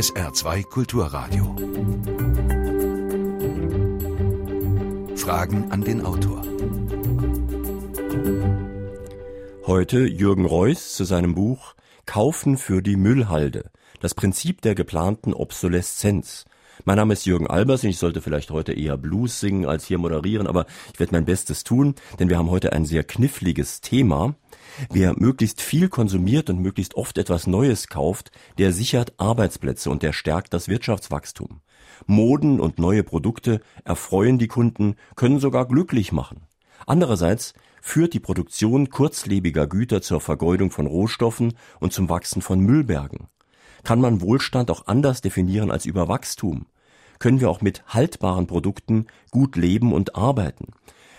SR2 Kulturradio. Fragen an den Autor. Heute Jürgen Reuss zu seinem Buch Kaufen für die Müllhalde. Das Prinzip der geplanten Obsoleszenz. Mein Name ist Jürgen Albers und ich sollte vielleicht heute eher Blues singen als hier moderieren, aber ich werde mein Bestes tun, denn wir haben heute ein sehr kniffliges Thema. Wer möglichst viel konsumiert und möglichst oft etwas Neues kauft, der sichert Arbeitsplätze und der stärkt das Wirtschaftswachstum. Moden und neue Produkte erfreuen die Kunden, können sogar glücklich machen. Andererseits führt die Produktion kurzlebiger Güter zur Vergeudung von Rohstoffen und zum Wachsen von Müllbergen. Kann man Wohlstand auch anders definieren als über Wachstum? Können wir auch mit haltbaren Produkten gut leben und arbeiten?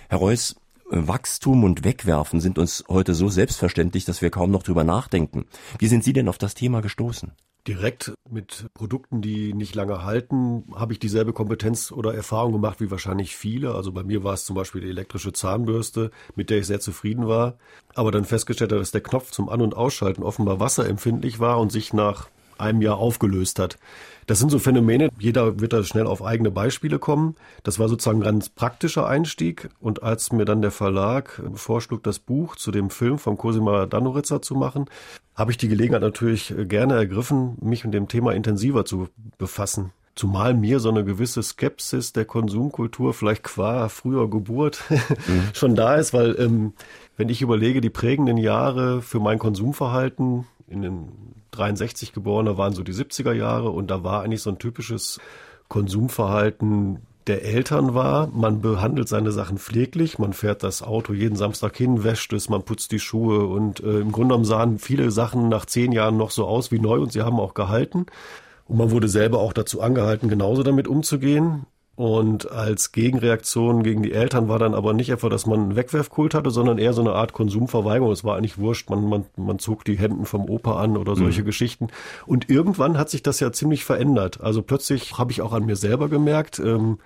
Herr Reuss, Wachstum und Wegwerfen sind uns heute so selbstverständlich, dass wir kaum noch drüber nachdenken. Wie sind Sie denn auf das Thema gestoßen? Direkt mit Produkten, die nicht lange halten, habe ich dieselbe Kompetenz oder Erfahrung gemacht wie wahrscheinlich viele. Also bei mir war es zum Beispiel die elektrische Zahnbürste, mit der ich sehr zufrieden war. Aber dann festgestellt habe, dass der Knopf zum An- und Ausschalten offenbar wasserempfindlich war und sich nach einem Jahr aufgelöst hat. Das sind so Phänomene, jeder wird da schnell auf eigene Beispiele kommen. Das war sozusagen ein ganz praktischer Einstieg. Und als mir dann der Verlag vorschlug, das Buch zu dem Film von Cosima Danoritzer zu machen, habe ich die Gelegenheit natürlich gerne ergriffen, mich mit dem Thema intensiver zu befassen. Zumal mir so eine gewisse Skepsis der Konsumkultur, vielleicht qua früher Geburt, mhm. schon da ist, weil ähm, wenn ich überlege, die prägenden Jahre für mein Konsumverhalten in den 63 Geborene waren so die 70er Jahre und da war eigentlich so ein typisches Konsumverhalten der Eltern war. Man behandelt seine Sachen pfleglich, man fährt das Auto jeden Samstag hin, wäscht es, man putzt die Schuhe und äh, im Grunde genommen sahen viele Sachen nach zehn Jahren noch so aus wie neu und sie haben auch gehalten. Und man wurde selber auch dazu angehalten, genauso damit umzugehen. Und als Gegenreaktion gegen die Eltern war dann aber nicht etwa, dass man einen Wegwerfkult hatte, sondern eher so eine Art Konsumverweigerung. Es war eigentlich wurscht, man, man, man zog die Hemden vom Opa an oder solche mhm. Geschichten. Und irgendwann hat sich das ja ziemlich verändert. Also plötzlich habe ich auch an mir selber gemerkt, ähm,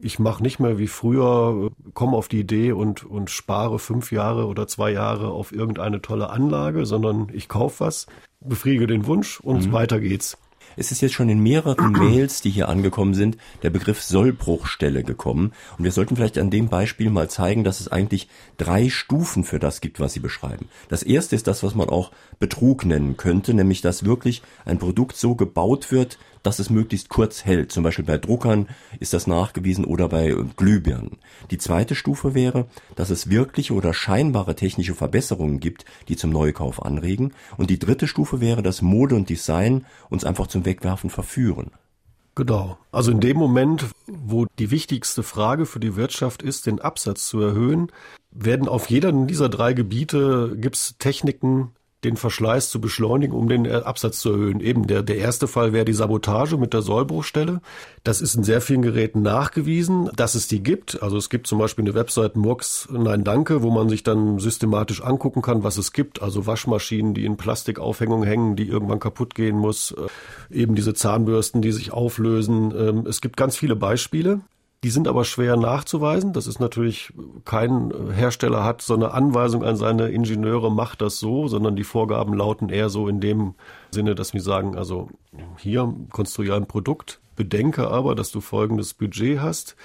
ich mache nicht mehr wie früher, komme auf die Idee und, und spare fünf Jahre oder zwei Jahre auf irgendeine tolle Anlage, sondern ich kaufe was, befriege den Wunsch und mhm. weiter geht's. Es ist jetzt schon in mehreren Mails, die hier angekommen sind, der Begriff Sollbruchstelle gekommen. Und wir sollten vielleicht an dem Beispiel mal zeigen, dass es eigentlich drei Stufen für das gibt, was Sie beschreiben. Das erste ist das, was man auch Betrug nennen könnte, nämlich dass wirklich ein Produkt so gebaut wird, dass es möglichst kurz hält. Zum Beispiel bei Druckern ist das nachgewiesen oder bei Glühbirnen. Die zweite Stufe wäre, dass es wirkliche oder scheinbare technische Verbesserungen gibt, die zum Neukauf anregen. Und die dritte Stufe wäre, dass Mode und Design uns einfach zum Wegwerfen verführen. Genau. Also in dem Moment, wo die wichtigste Frage für die Wirtschaft ist, den Absatz zu erhöhen, werden auf jeder dieser drei Gebiete gibt's Techniken, den Verschleiß zu beschleunigen, um den Absatz zu erhöhen. Eben der, der erste Fall wäre die Sabotage mit der Sollbruchstelle. Das ist in sehr vielen Geräten nachgewiesen, dass es die gibt. Also es gibt zum Beispiel eine Website Murks Nein Danke, wo man sich dann systematisch angucken kann, was es gibt. Also Waschmaschinen, die in Plastikaufhängung hängen, die irgendwann kaputt gehen muss. Äh, eben diese Zahnbürsten, die sich auflösen. Ähm, es gibt ganz viele Beispiele. Die sind aber schwer nachzuweisen. Das ist natürlich, kein Hersteller hat so eine Anweisung an seine Ingenieure, macht das so, sondern die Vorgaben lauten eher so in dem Sinne, dass wir sagen, also hier konstruiere ein Produkt, bedenke aber, dass du folgendes Budget hast.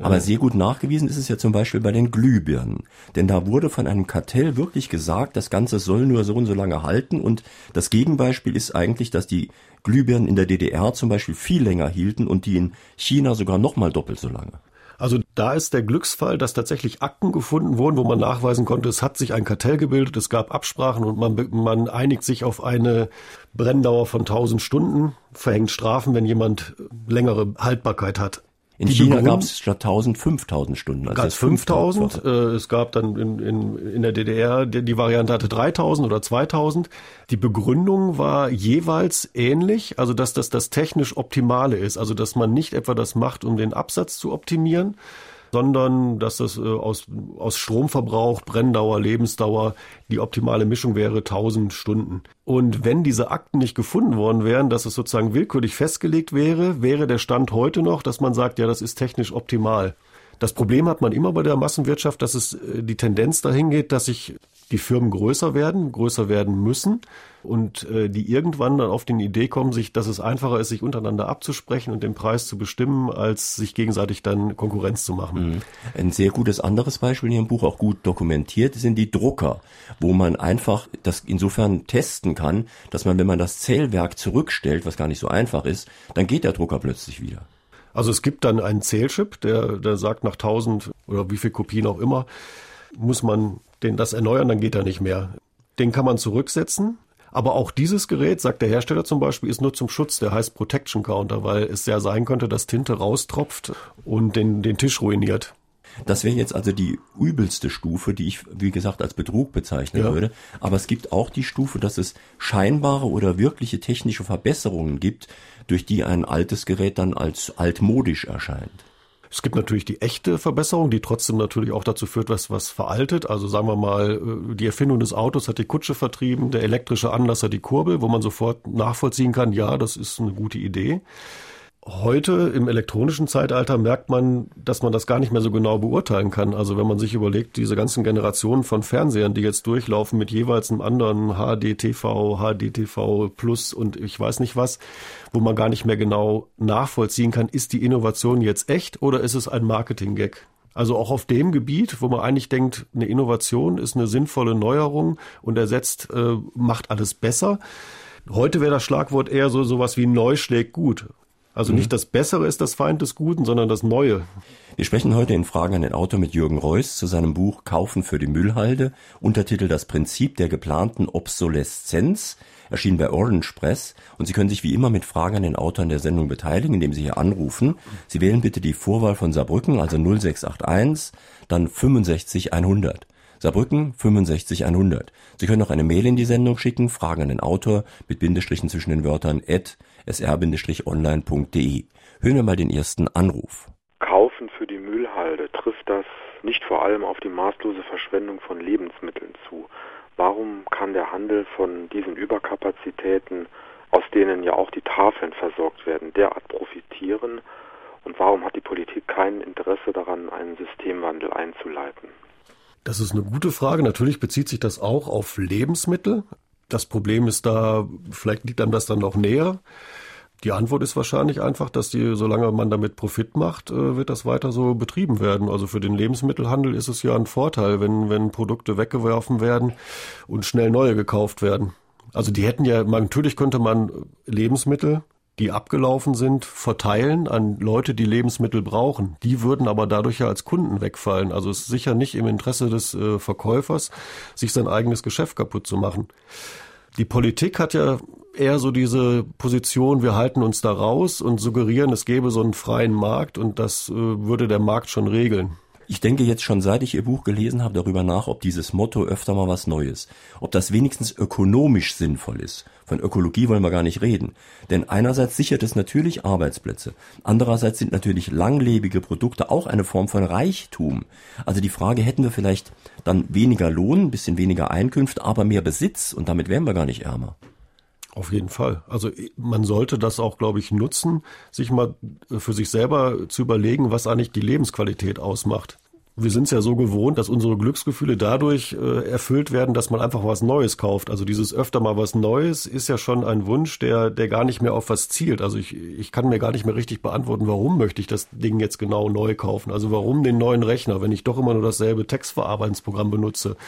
Aber sehr gut nachgewiesen ist es ja zum Beispiel bei den Glühbirnen. Denn da wurde von einem Kartell wirklich gesagt, das Ganze soll nur so und so lange halten. Und das Gegenbeispiel ist eigentlich, dass die Glühbirnen in der DDR zum Beispiel viel länger hielten und die in China sogar nochmal doppelt so lange. Also da ist der Glücksfall, dass tatsächlich Akten gefunden wurden, wo man nachweisen konnte, es hat sich ein Kartell gebildet, es gab Absprachen und man, man einigt sich auf eine Brenndauer von 1000 Stunden, verhängt Strafen, wenn jemand längere Haltbarkeit hat. In China gab es statt 1000 5000 Stunden. Also 5000. Äh, es gab dann in, in, in der DDR, die, die Variante hatte 3000 oder 2000. Die Begründung war jeweils ähnlich, also dass das das technisch Optimale ist. Also dass man nicht etwa das macht, um den Absatz zu optimieren, sondern dass das äh, aus, aus Stromverbrauch, Brenndauer, Lebensdauer die optimale Mischung wäre 1000 Stunden. Und wenn diese Akten nicht gefunden worden wären, dass es sozusagen willkürlich festgelegt wäre, wäre der Stand heute noch, dass man sagt, ja, das ist technisch optimal. Das Problem hat man immer bei der Massenwirtschaft, dass es äh, die Tendenz dahin geht, dass sich die Firmen größer werden, größer werden müssen und äh, die irgendwann dann auf die Idee kommen, sich, dass es einfacher ist, sich untereinander abzusprechen und den Preis zu bestimmen, als sich gegenseitig dann Konkurrenz zu machen. Mhm. Ein sehr gutes anderes Beispiel in Ihrem Buch, auch gut dokumentiert, sind die Drucker, wo man einfach das insofern testen kann, dass man, wenn man das Zählwerk zurückstellt, was gar nicht so einfach ist, dann geht der Drucker plötzlich wieder. Also es gibt dann einen Zählchip, der, der sagt nach 1000 oder wie viel Kopien auch immer, muss man den das erneuern, dann geht er nicht mehr. Den kann man zurücksetzen. Aber auch dieses Gerät, sagt der Hersteller zum Beispiel, ist nur zum Schutz, der heißt Protection Counter, weil es ja sein könnte, dass Tinte raustropft und den, den Tisch ruiniert. Das wäre jetzt also die übelste Stufe, die ich, wie gesagt, als Betrug bezeichnen ja. würde. Aber es gibt auch die Stufe, dass es scheinbare oder wirkliche technische Verbesserungen gibt, durch die ein altes Gerät dann als altmodisch erscheint. Es gibt natürlich die echte Verbesserung, die trotzdem natürlich auch dazu führt, was, was veraltet. Also sagen wir mal, äh, die Erfindung des Autos hat die Kutsche vertrieben, der elektrische Anlasser die Kurbel, wo man sofort nachvollziehen kann, ja, das ist eine gute Idee. Heute im elektronischen Zeitalter merkt man, dass man das gar nicht mehr so genau beurteilen kann. Also wenn man sich überlegt, diese ganzen Generationen von Fernsehern, die jetzt durchlaufen mit jeweils einem anderen HDTV, HDTV Plus und ich weiß nicht was, wo man gar nicht mehr genau nachvollziehen kann, ist die Innovation jetzt echt oder ist es ein Marketing-Gag? Also auch auf dem Gebiet, wo man eigentlich denkt, eine Innovation ist eine sinnvolle Neuerung und ersetzt, äh, macht alles besser. Heute wäre das Schlagwort eher so sowas wie neu schlägt gut. Also mhm. nicht das Bessere ist das Feind des Guten, sondern das Neue. Wir sprechen heute in Fragen an den Autor mit Jürgen Reuss zu seinem Buch Kaufen für die Müllhalde, Untertitel Das Prinzip der geplanten Obsoleszenz, erschienen bei Orange Press. Und Sie können sich wie immer mit Fragen an den Autor in der Sendung beteiligen, indem Sie hier anrufen. Sie wählen bitte die Vorwahl von Saarbrücken, also 0681, dann 65100. Saarbrücken 65100. Sie können auch eine Mail in die Sendung schicken, Fragen an den Autor mit Bindestrichen zwischen den Wörtern at sr-online.de. Hören wir mal den ersten Anruf. Kaufen für die Müllhalde trifft das nicht vor allem auf die maßlose Verschwendung von Lebensmitteln zu. Warum kann der Handel von diesen Überkapazitäten, aus denen ja auch die Tafeln versorgt werden, derart profitieren? Und warum hat die Politik kein Interesse daran, einen Systemwandel einzuleiten? Das ist eine gute Frage. Natürlich bezieht sich das auch auf Lebensmittel. Das Problem ist da, vielleicht liegt einem das dann noch näher. Die Antwort ist wahrscheinlich einfach, dass die, solange man damit Profit macht, äh, wird das weiter so betrieben werden. Also für den Lebensmittelhandel ist es ja ein Vorteil, wenn, wenn Produkte weggeworfen werden und schnell neue gekauft werden. Also die hätten ja, natürlich könnte man Lebensmittel, die abgelaufen sind, verteilen an Leute, die Lebensmittel brauchen. Die würden aber dadurch ja als Kunden wegfallen. Also es ist sicher nicht im Interesse des äh, Verkäufers, sich sein eigenes Geschäft kaputt zu machen. Die Politik hat ja eher so diese Position, wir halten uns da raus und suggerieren, es gäbe so einen freien Markt und das äh, würde der Markt schon regeln. Ich denke jetzt schon seit ich Ihr Buch gelesen habe darüber nach, ob dieses Motto öfter mal was Neues, ob das wenigstens ökonomisch sinnvoll ist. Von Ökologie wollen wir gar nicht reden. Denn einerseits sichert es natürlich Arbeitsplätze. Andererseits sind natürlich langlebige Produkte auch eine Form von Reichtum. Also die Frage, hätten wir vielleicht dann weniger Lohn, ein bisschen weniger Einkünfte, aber mehr Besitz und damit wären wir gar nicht ärmer. Auf jeden Fall. Also man sollte das auch, glaube ich, nutzen, sich mal für sich selber zu überlegen, was eigentlich die Lebensqualität ausmacht. Wir sind es ja so gewohnt, dass unsere Glücksgefühle dadurch äh, erfüllt werden, dass man einfach was Neues kauft. Also dieses öfter mal was Neues ist ja schon ein Wunsch, der, der gar nicht mehr auf was zielt. Also ich, ich kann mir gar nicht mehr richtig beantworten, warum möchte ich das Ding jetzt genau neu kaufen. Also warum den neuen Rechner, wenn ich doch immer nur dasselbe Textverarbeitungsprogramm benutze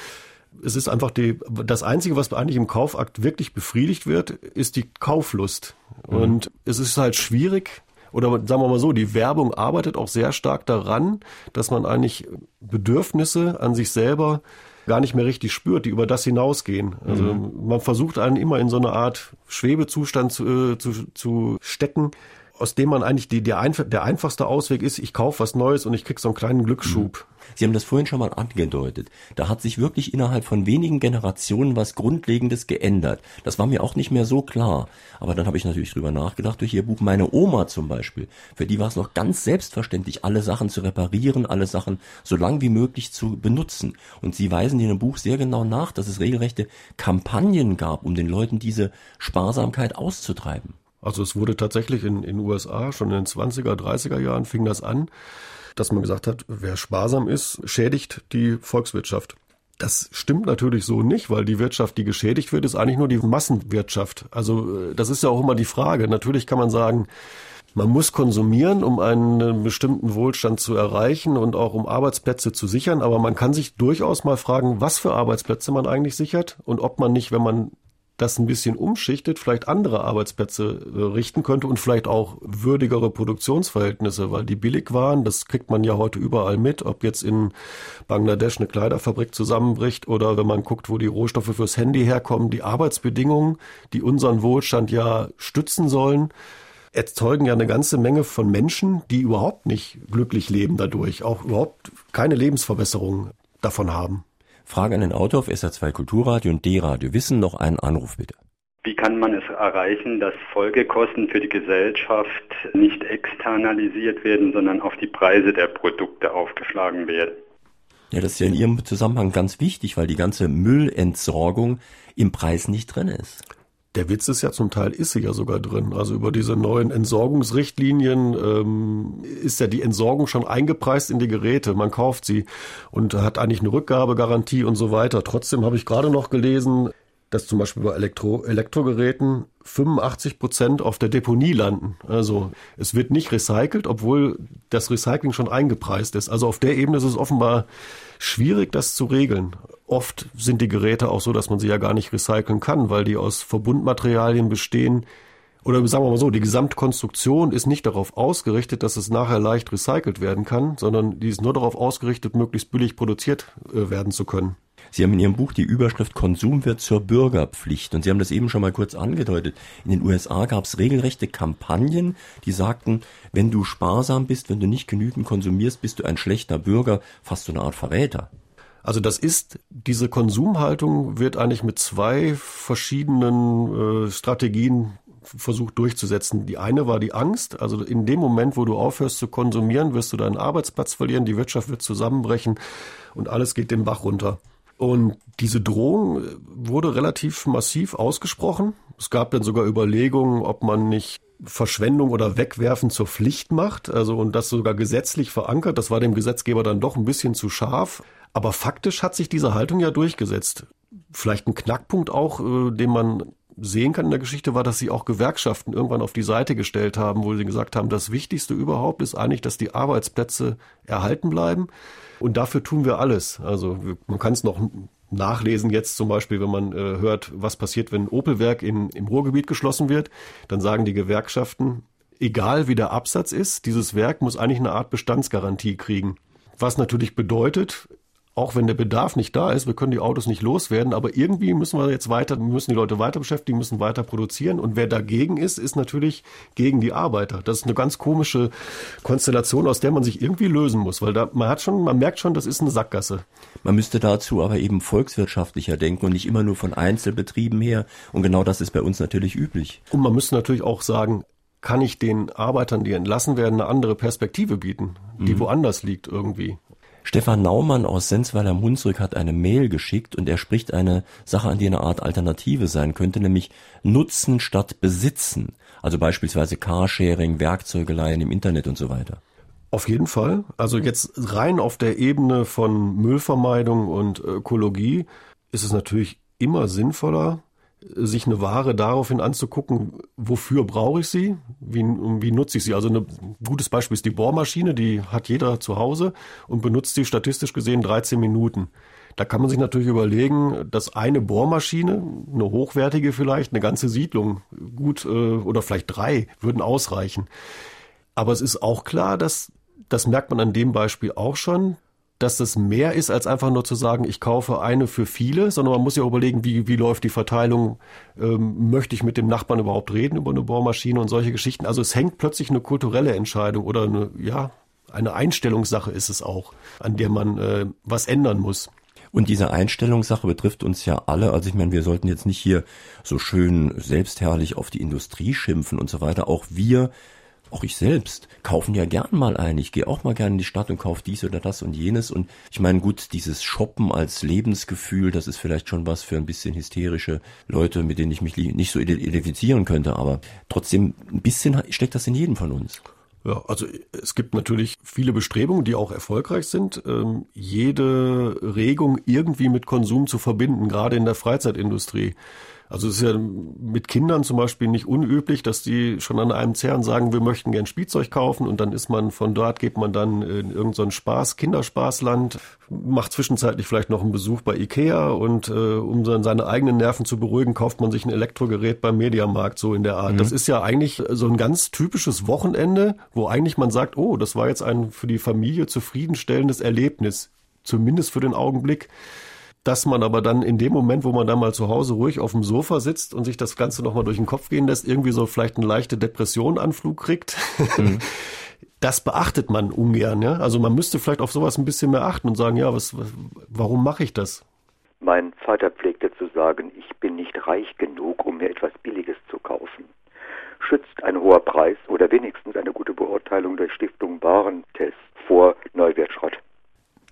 es ist einfach die, das Einzige, was eigentlich im Kaufakt wirklich befriedigt wird, ist die Kauflust. Mhm. Und es ist halt schwierig, oder sagen wir mal so, die Werbung arbeitet auch sehr stark daran, dass man eigentlich Bedürfnisse an sich selber gar nicht mehr richtig spürt, die über das hinausgehen. Also mhm. man versucht einen immer in so eine Art Schwebezustand zu, äh, zu, zu stecken, aus dem man eigentlich die, der, einf der einfachste Ausweg ist, ich kaufe was Neues und ich krieg so einen kleinen Glücksschub. Mhm. Sie haben das vorhin schon mal angedeutet. Da hat sich wirklich innerhalb von wenigen Generationen was Grundlegendes geändert. Das war mir auch nicht mehr so klar. Aber dann habe ich natürlich drüber nachgedacht durch Ihr Buch. Meine Oma zum Beispiel, für die war es noch ganz selbstverständlich, alle Sachen zu reparieren, alle Sachen so lang wie möglich zu benutzen. Und Sie weisen in Ihrem Buch sehr genau nach, dass es regelrechte Kampagnen gab, um den Leuten diese Sparsamkeit auszutreiben. Also es wurde tatsächlich in den USA schon in den 20er, 30er Jahren fing das an, dass man gesagt hat, wer sparsam ist, schädigt die Volkswirtschaft. Das stimmt natürlich so nicht, weil die Wirtschaft, die geschädigt wird, ist eigentlich nur die Massenwirtschaft. Also äh, das ist ja auch immer die Frage. Natürlich kann man sagen, man muss konsumieren, um einen bestimmten Wohlstand zu erreichen und auch um Arbeitsplätze zu sichern. Aber man kann sich durchaus mal fragen, was für Arbeitsplätze man eigentlich sichert und ob man nicht, wenn man das ein bisschen umschichtet, vielleicht andere Arbeitsplätze äh, richten könnte und vielleicht auch würdigere Produktionsverhältnisse, weil die billig waren, das kriegt man ja heute überall mit, ob jetzt in Bangladesch eine Kleiderfabrik zusammenbricht oder wenn man guckt, wo die Rohstoffe fürs Handy herkommen, die Arbeitsbedingungen, die unseren Wohlstand ja stützen sollen, erzeugen ja eine ganze Menge von Menschen, die überhaupt nicht glücklich leben dadurch, auch überhaupt keine Lebensverbesserung davon haben. Frage an den Autor auf SR2 Kulturradio und D-Radio Wissen. Noch einen Anruf bitte. Wie kann man es erreichen, dass Folgekosten für die Gesellschaft nicht externalisiert werden, sondern auf die Preise der Produkte aufgeschlagen werden? Ja, das ist ja in Ihrem Zusammenhang ganz wichtig, weil die ganze Müllentsorgung im Preis nicht drin ist. Der Witz ist ja zum Teil ist sie ja sogar drin. Also über diese neuen Entsorgungsrichtlinien ähm, ist ja die Entsorgung schon eingepreist in die Geräte. Man kauft sie und hat eigentlich eine Rückgabegarantie und so weiter. Trotzdem habe ich gerade noch gelesen, dass zum Beispiel bei Elektro Elektrogeräten 85 Prozent auf der Deponie landen. Also es wird nicht recycelt, obwohl das Recycling schon eingepreist ist. Also auf der Ebene ist es offenbar schwierig, das zu regeln. Oft sind die Geräte auch so, dass man sie ja gar nicht recyceln kann, weil die aus Verbundmaterialien bestehen. Oder sagen wir mal so, die Gesamtkonstruktion ist nicht darauf ausgerichtet, dass es nachher leicht recycelt werden kann, sondern die ist nur darauf ausgerichtet, möglichst billig produziert äh, werden zu können. Sie haben in Ihrem Buch die Überschrift Konsum wird zur Bürgerpflicht und Sie haben das eben schon mal kurz angedeutet. In den USA gab es regelrechte Kampagnen, die sagten, wenn du sparsam bist, wenn du nicht genügend konsumierst, bist du ein schlechter Bürger, fast so eine Art Verräter. Also das ist, diese Konsumhaltung wird eigentlich mit zwei verschiedenen äh, Strategien versucht durchzusetzen. Die eine war die Angst, also in dem Moment, wo du aufhörst zu konsumieren, wirst du deinen Arbeitsplatz verlieren, die Wirtschaft wird zusammenbrechen und alles geht den Bach runter. Und diese Drohung wurde relativ massiv ausgesprochen. Es gab dann sogar Überlegungen, ob man nicht Verschwendung oder Wegwerfen zur Pflicht macht, also und das sogar gesetzlich verankert. Das war dem Gesetzgeber dann doch ein bisschen zu scharf. Aber faktisch hat sich diese Haltung ja durchgesetzt. Vielleicht ein Knackpunkt auch, äh, den man sehen kann in der Geschichte, war, dass sie auch Gewerkschaften irgendwann auf die Seite gestellt haben, wo sie gesagt haben, das Wichtigste überhaupt ist eigentlich, dass die Arbeitsplätze erhalten bleiben. Und dafür tun wir alles. Also man kann es noch nachlesen jetzt zum Beispiel, wenn man äh, hört, was passiert, wenn ein Opelwerk in, im Ruhrgebiet geschlossen wird, dann sagen die Gewerkschaften, egal wie der Absatz ist, dieses Werk muss eigentlich eine Art Bestandsgarantie kriegen. Was natürlich bedeutet, auch wenn der Bedarf nicht da ist, wir können die Autos nicht loswerden, aber irgendwie müssen wir jetzt weiter, müssen die Leute weiter beschäftigen, müssen weiter produzieren. Und wer dagegen ist, ist natürlich gegen die Arbeiter. Das ist eine ganz komische Konstellation, aus der man sich irgendwie lösen muss, weil da, man hat schon, man merkt schon, das ist eine Sackgasse. Man müsste dazu aber eben volkswirtschaftlicher denken und nicht immer nur von Einzelbetrieben her. Und genau das ist bei uns natürlich üblich. Und man müsste natürlich auch sagen, kann ich den Arbeitern, die entlassen werden, eine andere Perspektive bieten, die mhm. woanders liegt irgendwie. Stefan Naumann aus Sensweiler Munzrück hat eine Mail geschickt und er spricht eine Sache an, die eine Art Alternative sein könnte, nämlich Nutzen statt Besitzen. Also beispielsweise Carsharing, Werkzeugeleihen im Internet und so weiter. Auf jeden Fall. Also jetzt rein auf der Ebene von Müllvermeidung und Ökologie ist es natürlich immer sinnvoller, sich eine Ware daraufhin anzugucken, wofür brauche ich sie, wie, wie nutze ich sie. Also ein gutes Beispiel ist die Bohrmaschine, die hat jeder zu Hause und benutzt sie statistisch gesehen 13 Minuten. Da kann man sich natürlich überlegen, dass eine Bohrmaschine, eine hochwertige vielleicht, eine ganze Siedlung gut äh, oder vielleicht drei würden ausreichen. Aber es ist auch klar, dass das merkt man an dem Beispiel auch schon, dass das mehr ist, als einfach nur zu sagen, ich kaufe eine für viele, sondern man muss ja überlegen, wie, wie läuft die Verteilung, ähm, möchte ich mit dem Nachbarn überhaupt reden über eine Bohrmaschine und solche Geschichten. Also es hängt plötzlich eine kulturelle Entscheidung oder eine, ja, eine Einstellungssache ist es auch, an der man äh, was ändern muss. Und diese Einstellungssache betrifft uns ja alle. Also ich meine, wir sollten jetzt nicht hier so schön selbstherrlich auf die Industrie schimpfen und so weiter. Auch wir auch ich selbst, kaufen ja gern mal ein. Ich gehe auch mal gerne in die Stadt und kaufe dies oder das und jenes. Und ich meine, gut, dieses Shoppen als Lebensgefühl, das ist vielleicht schon was für ein bisschen hysterische Leute, mit denen ich mich nicht so identifizieren könnte. Aber trotzdem, ein bisschen steckt das in jedem von uns. Ja, also es gibt natürlich viele Bestrebungen, die auch erfolgreich sind, ähm, jede Regung irgendwie mit Konsum zu verbinden, gerade in der Freizeitindustrie. Also es ist ja mit Kindern zum Beispiel nicht unüblich, dass die schon an einem Zerren sagen, wir möchten gern Spielzeug kaufen und dann ist man von dort, geht man dann in irgendein Spaß, Kinderspaßland, macht zwischenzeitlich vielleicht noch einen Besuch bei Ikea und äh, um dann seine eigenen Nerven zu beruhigen, kauft man sich ein Elektrogerät beim Mediamarkt, so in der Art. Mhm. Das ist ja eigentlich so ein ganz typisches Wochenende, wo eigentlich man sagt, oh, das war jetzt ein für die Familie zufriedenstellendes Erlebnis, zumindest für den Augenblick dass man aber dann in dem Moment, wo man dann mal zu Hause ruhig auf dem Sofa sitzt und sich das Ganze nochmal durch den Kopf gehen lässt, irgendwie so vielleicht eine leichte Depressionanflug kriegt. Mhm. Das beachtet man ungern, ja. Also man müsste vielleicht auf sowas ein bisschen mehr achten und sagen, ja, was, was warum mache ich das? Mein Vater pflegte zu sagen, ich bin nicht reich genug, um mir etwas Billiges zu kaufen. Schützt ein hoher Preis oder wenigstens eine gute Beurteilung durch Stiftung Warentest vor Neuwertschrott?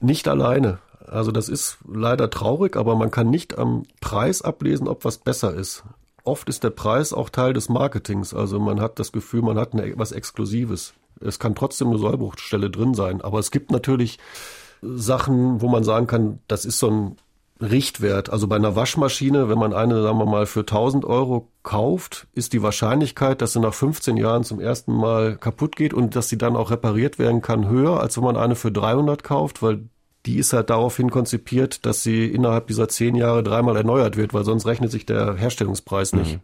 Nicht alleine. Also das ist leider traurig, aber man kann nicht am Preis ablesen, ob was besser ist. Oft ist der Preis auch Teil des Marketings. Also man hat das Gefühl, man hat eine, was Exklusives. Es kann trotzdem eine Sollbruchstelle drin sein. Aber es gibt natürlich Sachen, wo man sagen kann, das ist so ein Richtwert. Also bei einer Waschmaschine, wenn man eine, sagen wir mal, für 1000 Euro kauft, ist die Wahrscheinlichkeit, dass sie nach 15 Jahren zum ersten Mal kaputt geht und dass sie dann auch repariert werden kann, höher, als wenn man eine für 300 kauft, weil die ist halt daraufhin konzipiert, dass sie innerhalb dieser zehn Jahre dreimal erneuert wird, weil sonst rechnet sich der Herstellungspreis nicht. Mhm.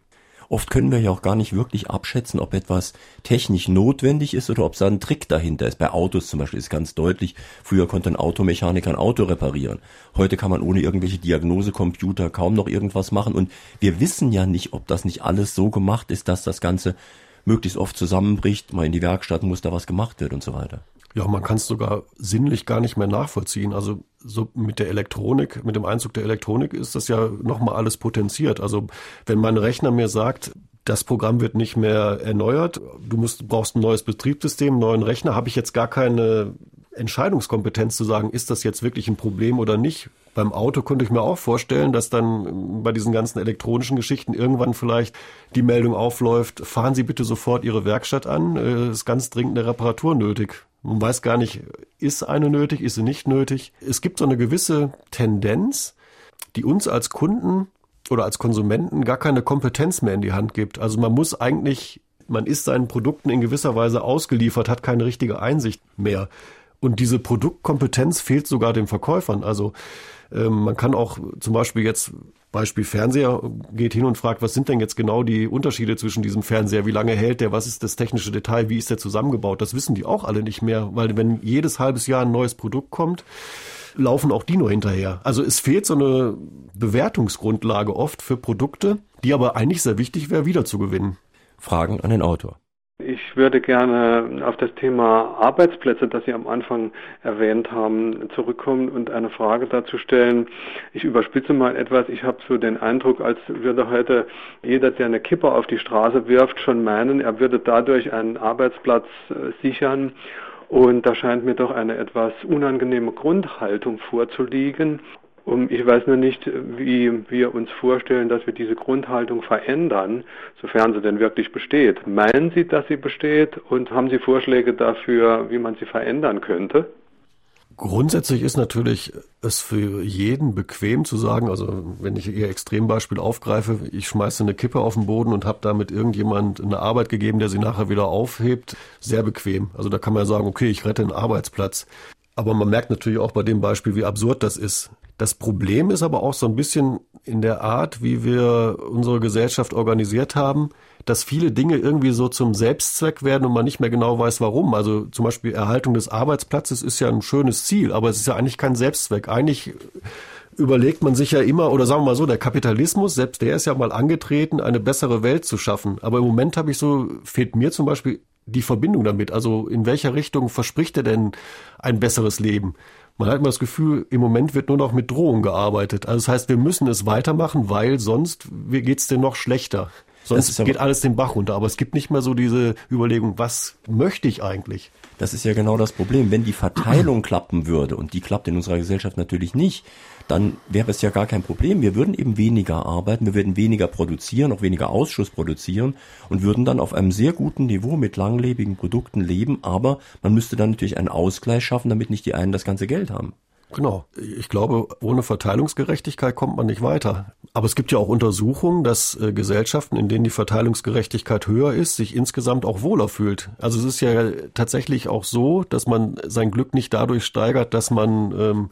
Oft können wir ja auch gar nicht wirklich abschätzen, ob etwas technisch notwendig ist oder ob da ein Trick dahinter ist. Bei Autos zum Beispiel ist ganz deutlich, früher konnte ein Automechaniker ein Auto reparieren. Heute kann man ohne irgendwelche Diagnosecomputer kaum noch irgendwas machen. Und wir wissen ja nicht, ob das nicht alles so gemacht ist, dass das Ganze möglichst oft zusammenbricht, mal in die Werkstatt muss da was gemacht wird und so weiter. Ja, man kann es sogar sinnlich gar nicht mehr nachvollziehen. Also so mit der Elektronik, mit dem Einzug der Elektronik ist das ja nochmal alles potenziert. Also wenn mein Rechner mir sagt, das Programm wird nicht mehr erneuert, du musst, brauchst ein neues Betriebssystem, einen neuen Rechner, habe ich jetzt gar keine Entscheidungskompetenz zu sagen, ist das jetzt wirklich ein Problem oder nicht. Beim Auto könnte ich mir auch vorstellen, dass dann bei diesen ganzen elektronischen Geschichten irgendwann vielleicht die Meldung aufläuft, fahren Sie bitte sofort Ihre Werkstatt an, es ist ganz dringend eine Reparatur nötig. Man weiß gar nicht, ist eine nötig, ist sie nicht nötig. Es gibt so eine gewisse Tendenz, die uns als Kunden oder als Konsumenten gar keine Kompetenz mehr in die Hand gibt. Also man muss eigentlich, man ist seinen Produkten in gewisser Weise ausgeliefert, hat keine richtige Einsicht mehr. Und diese Produktkompetenz fehlt sogar den Verkäufern. Also ähm, man kann auch zum Beispiel jetzt Beispiel Fernseher geht hin und fragt, was sind denn jetzt genau die Unterschiede zwischen diesem Fernseher? Wie lange hält der? Was ist das technische Detail? Wie ist der zusammengebaut? Das wissen die auch alle nicht mehr, weil wenn jedes halbes Jahr ein neues Produkt kommt, laufen auch die nur hinterher. Also es fehlt so eine Bewertungsgrundlage oft für Produkte, die aber eigentlich sehr wichtig wäre, wiederzugewinnen. Fragen an den Autor. Ich würde gerne auf das Thema Arbeitsplätze, das Sie am Anfang erwähnt haben, zurückkommen und eine Frage dazu stellen. Ich überspitze mal etwas. Ich habe so den Eindruck, als würde heute jeder, der eine Kippe auf die Straße wirft, schon meinen, er würde dadurch einen Arbeitsplatz äh, sichern. Und da scheint mir doch eine etwas unangenehme Grundhaltung vorzuliegen. Und ich weiß nur nicht, wie wir uns vorstellen, dass wir diese Grundhaltung verändern, sofern sie denn wirklich besteht. Meinen Sie, dass sie besteht und haben Sie Vorschläge dafür, wie man sie verändern könnte? Grundsätzlich ist natürlich es für jeden bequem zu sagen, also wenn ich Ihr Extrembeispiel aufgreife, ich schmeiße eine Kippe auf den Boden und habe damit irgendjemand eine Arbeit gegeben, der sie nachher wieder aufhebt, sehr bequem. Also da kann man ja sagen, okay, ich rette einen Arbeitsplatz. Aber man merkt natürlich auch bei dem Beispiel, wie absurd das ist. Das Problem ist aber auch so ein bisschen in der Art, wie wir unsere Gesellschaft organisiert haben, dass viele Dinge irgendwie so zum Selbstzweck werden und man nicht mehr genau weiß, warum. Also zum Beispiel Erhaltung des Arbeitsplatzes ist ja ein schönes Ziel, aber es ist ja eigentlich kein Selbstzweck. Eigentlich überlegt man sich ja immer, oder sagen wir mal so, der Kapitalismus, selbst der ist ja mal angetreten, eine bessere Welt zu schaffen. Aber im Moment habe ich so, fehlt mir zum Beispiel die Verbindung damit? Also in welcher Richtung verspricht er denn ein besseres Leben? Man hat immer das Gefühl, im Moment wird nur noch mit Drohung gearbeitet. Also das heißt, wir müssen es weitermachen, weil sonst geht es denn noch schlechter. Sonst geht alles den Bach runter. Aber es gibt nicht mehr so diese Überlegung, was möchte ich eigentlich? Das ist ja genau das Problem. Wenn die Verteilung klappen würde, und die klappt in unserer Gesellschaft natürlich nicht, dann wäre es ja gar kein Problem. Wir würden eben weniger arbeiten, wir würden weniger produzieren, auch weniger Ausschuss produzieren und würden dann auf einem sehr guten Niveau mit langlebigen Produkten leben. Aber man müsste dann natürlich einen Ausgleich schaffen, damit nicht die einen das ganze Geld haben. Genau. Ich glaube, ohne Verteilungsgerechtigkeit kommt man nicht weiter. Aber es gibt ja auch Untersuchungen, dass äh, Gesellschaften, in denen die Verteilungsgerechtigkeit höher ist, sich insgesamt auch wohler fühlt. Also es ist ja tatsächlich auch so, dass man sein Glück nicht dadurch steigert, dass man ähm,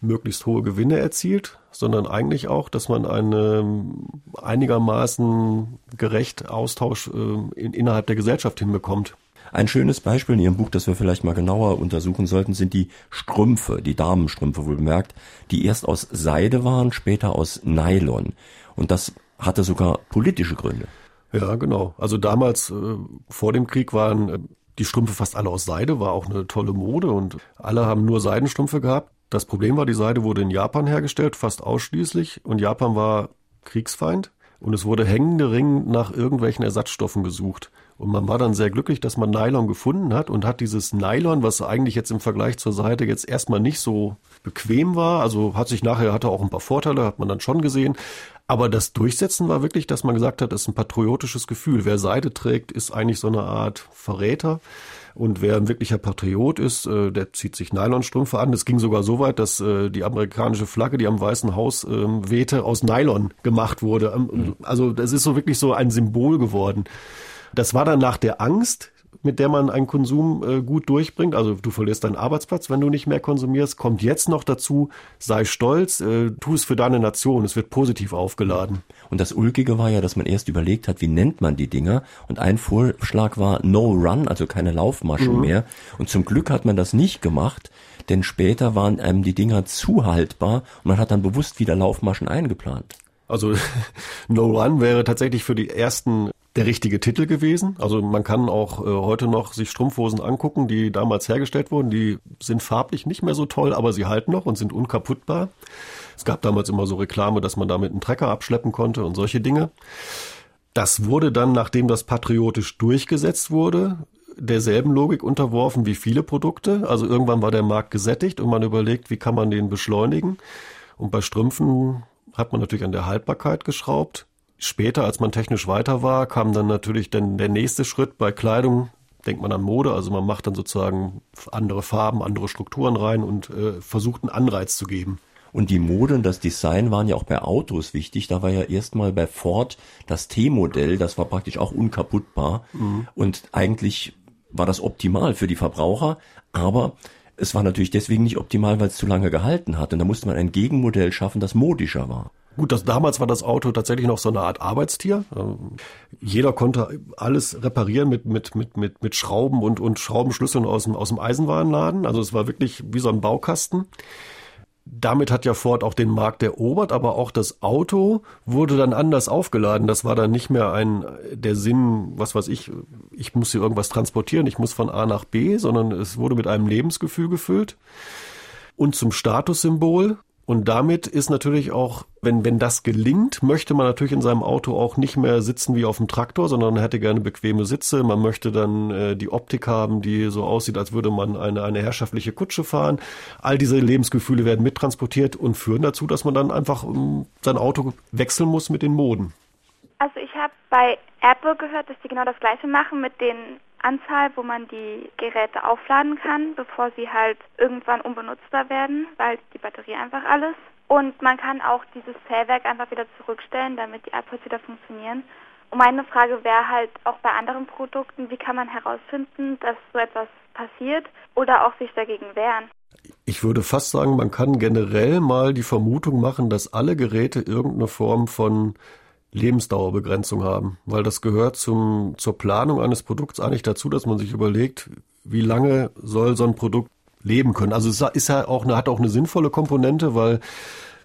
möglichst hohe Gewinne erzielt, sondern eigentlich auch, dass man einen einigermaßen gerecht Austausch äh, in, innerhalb der Gesellschaft hinbekommt. Ein schönes Beispiel in Ihrem Buch, das wir vielleicht mal genauer untersuchen sollten, sind die Strümpfe, die Damenstrümpfe wohl bemerkt, die erst aus Seide waren, später aus Nylon. Und das hatte sogar politische Gründe. Ja, genau. Also damals äh, vor dem Krieg waren äh, die Strümpfe fast alle aus Seide, war auch eine tolle Mode und alle haben nur Seidenstrümpfe gehabt. Das Problem war, die Seide wurde in Japan hergestellt, fast ausschließlich, und Japan war Kriegsfeind und es wurde händeringend nach irgendwelchen Ersatzstoffen gesucht. Und man war dann sehr glücklich, dass man Nylon gefunden hat und hat dieses Nylon, was eigentlich jetzt im Vergleich zur Seite jetzt erstmal nicht so bequem war, also hat sich nachher, hatte auch ein paar Vorteile, hat man dann schon gesehen. Aber das Durchsetzen war wirklich, dass man gesagt hat, das ist ein patriotisches Gefühl. Wer Seide trägt, ist eigentlich so eine Art Verräter. Und wer ein wirklicher Patriot ist, äh, der zieht sich Nylonstrümpfe an. Es ging sogar so weit, dass äh, die amerikanische Flagge, die am Weißen Haus ähm, wehte, aus Nylon gemacht wurde. Ähm, mhm. Also das ist so wirklich so ein Symbol geworden. Das war dann nach der Angst, mit der man einen Konsum äh, gut durchbringt. Also du verlierst deinen Arbeitsplatz, wenn du nicht mehr konsumierst. Kommt jetzt noch dazu, sei stolz, äh, tu es für deine Nation. Es wird positiv aufgeladen. Und das Ulkige war ja, dass man erst überlegt hat, wie nennt man die Dinger. Und ein Vorschlag war No Run, also keine Laufmaschen mhm. mehr. Und zum Glück hat man das nicht gemacht, denn später waren einem die Dinger zu haltbar und man hat dann bewusst wieder Laufmaschen eingeplant. Also No Run wäre tatsächlich für die ersten der richtige Titel gewesen. Also man kann auch äh, heute noch sich Strumpfhosen angucken, die damals hergestellt wurden. Die sind farblich nicht mehr so toll, aber sie halten noch und sind unkaputtbar. Es gab damals immer so Reklame, dass man damit einen Trecker abschleppen konnte und solche Dinge. Das wurde dann, nachdem das patriotisch durchgesetzt wurde, derselben Logik unterworfen wie viele Produkte. Also irgendwann war der Markt gesättigt und man überlegt, wie kann man den beschleunigen. Und bei Strümpfen hat man natürlich an der Haltbarkeit geschraubt. Später, als man technisch weiter war, kam dann natürlich dann der nächste Schritt bei Kleidung. Denkt man an Mode, also man macht dann sozusagen andere Farben, andere Strukturen rein und äh, versucht einen Anreiz zu geben. Und die Mode und das Design waren ja auch bei Autos wichtig. Da war ja erstmal bei Ford das T-Modell, das war praktisch auch unkaputtbar. Mhm. Und eigentlich war das optimal für die Verbraucher, aber es war natürlich deswegen nicht optimal, weil es zu lange gehalten hat. Und da musste man ein Gegenmodell schaffen, das modischer war. Gut, das, damals war das Auto tatsächlich noch so eine Art Arbeitstier. Jeder konnte alles reparieren mit, mit, mit, mit, mit Schrauben und, und Schraubenschlüsseln aus dem, aus dem Eisenwarenladen. Also es war wirklich wie so ein Baukasten. Damit hat ja Ford auch den Markt erobert, aber auch das Auto wurde dann anders aufgeladen. Das war dann nicht mehr ein, der Sinn, was weiß ich, ich muss hier irgendwas transportieren, ich muss von A nach B, sondern es wurde mit einem Lebensgefühl gefüllt und zum Statussymbol und damit ist natürlich auch, wenn, wenn das gelingt, möchte man natürlich in seinem Auto auch nicht mehr sitzen wie auf dem Traktor, sondern hätte gerne bequeme Sitze. Man möchte dann äh, die Optik haben, die so aussieht, als würde man eine, eine herrschaftliche Kutsche fahren. All diese Lebensgefühle werden mittransportiert und führen dazu, dass man dann einfach um, sein Auto wechseln muss mit den Moden. Also ich habe bei Apple gehört, dass sie genau das gleiche machen mit den Anzahl, wo man die Geräte aufladen kann, bevor sie halt irgendwann unbenutzbar werden, weil die Batterie einfach alles. Und man kann auch dieses Zählwerk einfach wieder zurückstellen, damit die iPods wieder funktionieren. Und meine Frage wäre halt auch bei anderen Produkten, wie kann man herausfinden, dass so etwas passiert oder auch sich dagegen wehren? Ich würde fast sagen, man kann generell mal die Vermutung machen, dass alle Geräte irgendeine Form von Lebensdauerbegrenzung haben, weil das gehört zum, zur Planung eines Produkts eigentlich dazu, dass man sich überlegt, wie lange soll so ein Produkt leben können. Also es ist ja auch eine, hat auch eine sinnvolle Komponente, weil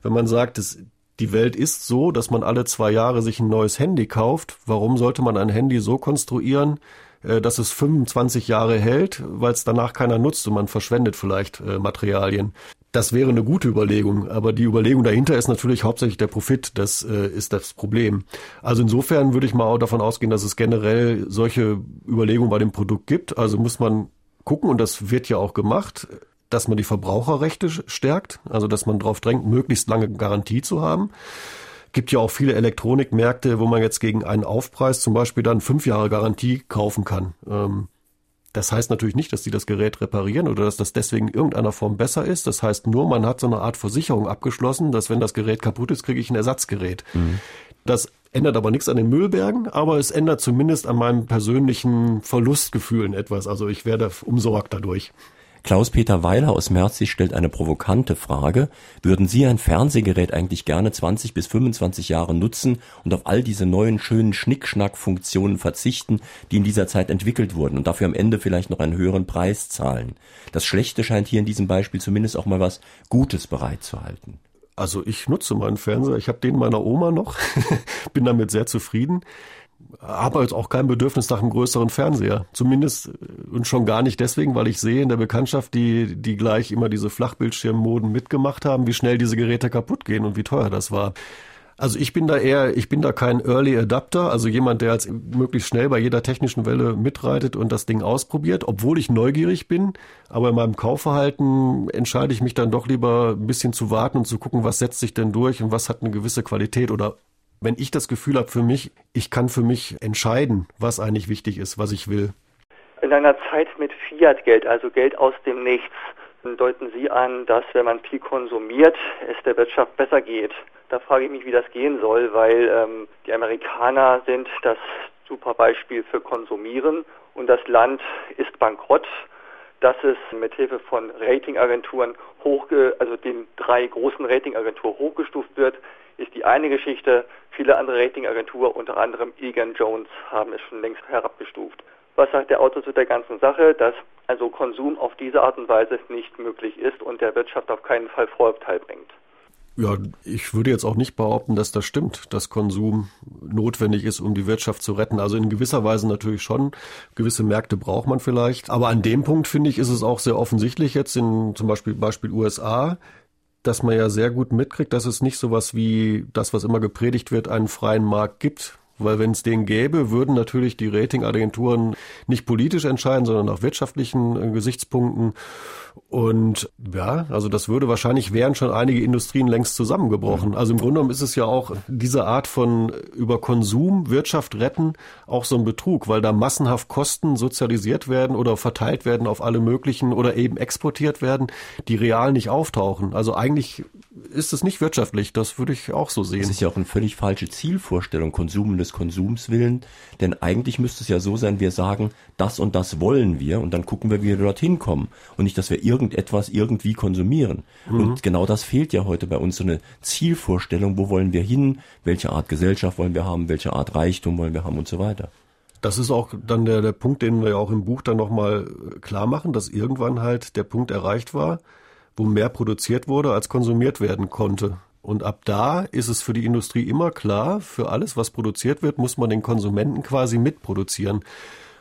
wenn man sagt, es, die Welt ist so, dass man alle zwei Jahre sich ein neues Handy kauft, warum sollte man ein Handy so konstruieren, äh, dass es 25 Jahre hält, weil es danach keiner nutzt und man verschwendet vielleicht äh, Materialien Das wäre eine gute Überlegung, aber die Überlegung dahinter ist natürlich hauptsächlich der Profit. Das äh, ist das Problem. Also insofern würde ich mal auch davon ausgehen, dass es generell solche Überlegungen bei dem Produkt gibt. Also muss man gucken, und das wird ja auch gemacht, dass man die Verbraucherrechte stärkt, also dass man darauf drängt, möglichst lange Garantie zu haben. Gibt ja auch viele Elektronikmärkte, wo man jetzt gegen einen Aufpreis zum Beispiel dann fünf Jahre Garantie kaufen kann. Ähm, das heißt natürlich nicht, dass die das Gerät reparieren oder dass das deswegen in irgendeiner Form besser ist. Das heißt nur, man hat so eine Art Versicherung abgeschlossen, dass wenn das Gerät kaputt ist, kriege ich ein Ersatzgerät. Mhm. Das ändert aber nichts an den Müllbergen, aber es ändert zumindest an meinem persönlichen Verlustgefühlen etwas. Also ich werde umsorgt dadurch. Klaus-Peter Weiler aus Merzig stellt eine provokante Frage. Würden Sie ein Fernsehgerät eigentlich gerne 20 bis 25 Jahre nutzen und auf all diese neuen schönen Schnickschnack-Funktionen verzichten, die in dieser Zeit entwickelt wurden und dafür am Ende vielleicht noch einen höheren Preis zahlen? Das Schlechte scheint hier in diesem Beispiel zumindest auch mal was Gutes bereitzuhalten. Also ich nutze meinen Fernseher. Ich habe den meiner Oma noch, bin damit sehr zufrieden habe jetzt auch kein Bedürfnis nach einem größeren Fernseher. Zumindest äh, und schon gar nicht deswegen, weil ich sehe in der Bekanntschaft, die, die gleich immer diese Flachbildschirmmoden mitgemacht haben, wie schnell diese Geräte kaputt gehen und wie teuer das war. Also ich bin da eher, ich bin da kein Early Adapter, also jemand, der jetzt möglichst schnell bei jeder technischen Welle mitreitet und das Ding ausprobiert, obwohl ich neugierig bin. Aber in meinem Kaufverhalten entscheide ich mich dann doch lieber ein bisschen zu warten und zu gucken, was setzt sich denn durch und was hat eine gewisse Qualität oder wenn ich das Gefühl habe für mich, ich kann für mich entscheiden, was eigentlich wichtig ist, was ich will. In einer Zeit mit Fiat-Geld, also Geld aus dem Nichts, deuten Sie an, dass wenn man viel konsumiert, es der Wirtschaft besser geht. Da frage ich mich, wie das gehen soll, weil ähm, die Amerikaner sind das super Beispiel für Konsumieren und das Land ist bankrott dass es mit Hilfe von Ratingagenturen hochge also den drei großen Ratingagenturen hochgestuft wird, ist die eine Geschichte. Viele andere Ratingagenturen, unter anderem Egan Jones, haben es schon längst herabgestuft. Was sagt der Autor zu der ganzen Sache? Dass also Konsum auf diese Art und Weise nicht möglich ist und der Wirtschaft auf keinen Fall Vorteil bringt. Ja, ich würde jetzt auch nicht behaupten, dass das stimmt, dass Konsum notwendig ist, um die Wirtschaft zu retten. Also in gewisser Weise natürlich schon. Gewisse Märkte braucht man vielleicht. Aber an dem Punkt, finde ich, ist es auch sehr offensichtlich jetzt in zum Beispiel Beispiel USA, dass man ja sehr gut mitkriegt, dass es nicht sowas wie das, was immer gepredigt wird, einen freien Markt gibt. Weil wenn es den gäbe, würden natürlich die Ratingagenturen nicht politisch entscheiden, sondern nach wirtschaftlichen äh, Gesichtspunkten. Und ja, also das würde wahrscheinlich wären schon einige Industrien längst zusammengebrochen. Also im Grunde genommen ist es ja auch diese Art von über Konsum Wirtschaft retten auch so ein Betrug, weil da massenhaft Kosten sozialisiert werden oder verteilt werden auf alle möglichen oder eben exportiert werden, die real nicht auftauchen. Also eigentlich ist es nicht wirtschaftlich, das würde ich auch so sehen. Das ist ja auch eine völlig falsche Zielvorstellung, Konsum des Konsums willen, denn eigentlich müsste es ja so sein, wir sagen, das und das wollen wir und dann gucken wir, wie wir dorthin kommen und nicht, dass wir irgendetwas irgendwie konsumieren. Mhm. Und genau das fehlt ja heute bei uns, so eine Zielvorstellung, wo wollen wir hin, welche Art Gesellschaft wollen wir haben, welche Art Reichtum wollen wir haben und so weiter. Das ist auch dann der, der Punkt, den wir ja auch im Buch dann nochmal klar machen, dass irgendwann halt der Punkt erreicht war, wo mehr produziert wurde, als konsumiert werden konnte. Und ab da ist es für die Industrie immer klar, für alles, was produziert wird, muss man den Konsumenten quasi mitproduzieren.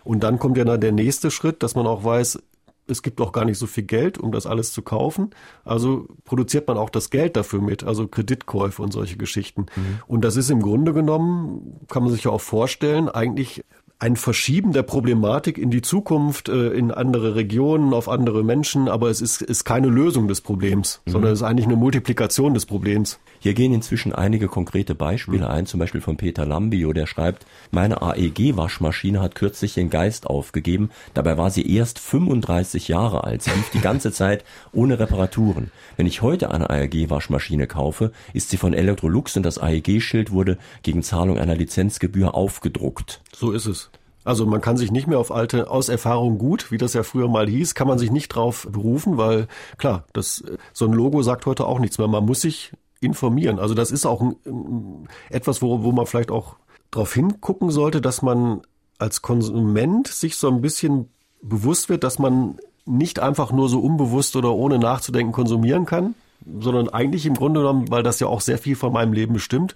Und dann kommt ja der nächste Schritt, dass man auch weiß, es gibt auch gar nicht so viel Geld, um das alles zu kaufen. Also produziert man auch das Geld dafür mit, also Kreditkäufe und solche Geschichten. Mhm. Und das ist im Grunde genommen, kann man sich ja auch vorstellen, eigentlich ein Verschieben der Problematik in die Zukunft, äh, in andere Regionen, auf andere Menschen, aber es ist, ist keine Lösung des Problems, mhm. sondern es ist eigentlich eine Multiplikation des Problems. Hier gehen inzwischen einige konkrete Beispiele mhm. ein, zum Beispiel von Peter Lambio, der schreibt, meine AEG-Waschmaschine hat kürzlich den Geist aufgegeben, dabei war sie erst 35 Jahre alt, sie lief die ganze Zeit ohne Reparaturen. Wenn ich heute eine AEG-Waschmaschine kaufe, ist sie von Electrolux und das AEG-Schild wurde gegen Zahlung einer Lizenzgebühr aufgedruckt. So ist es. Also man kann sich nicht mehr auf alte aus Erfahrung gut, wie das ja früher mal hieß, kann man sich nicht drauf berufen, weil klar, das so ein Logo sagt heute auch nichts mehr. Man muss sich informieren. Also das ist auch ein, etwas, wo, wo man vielleicht auch darauf hingucken sollte, dass man als Konsument sich so ein bisschen bewusst wird, dass man nicht einfach nur so unbewusst oder ohne nachzudenken konsumieren kann, sondern eigentlich im Grunde genommen, weil das ja auch sehr viel von meinem Leben bestimmt,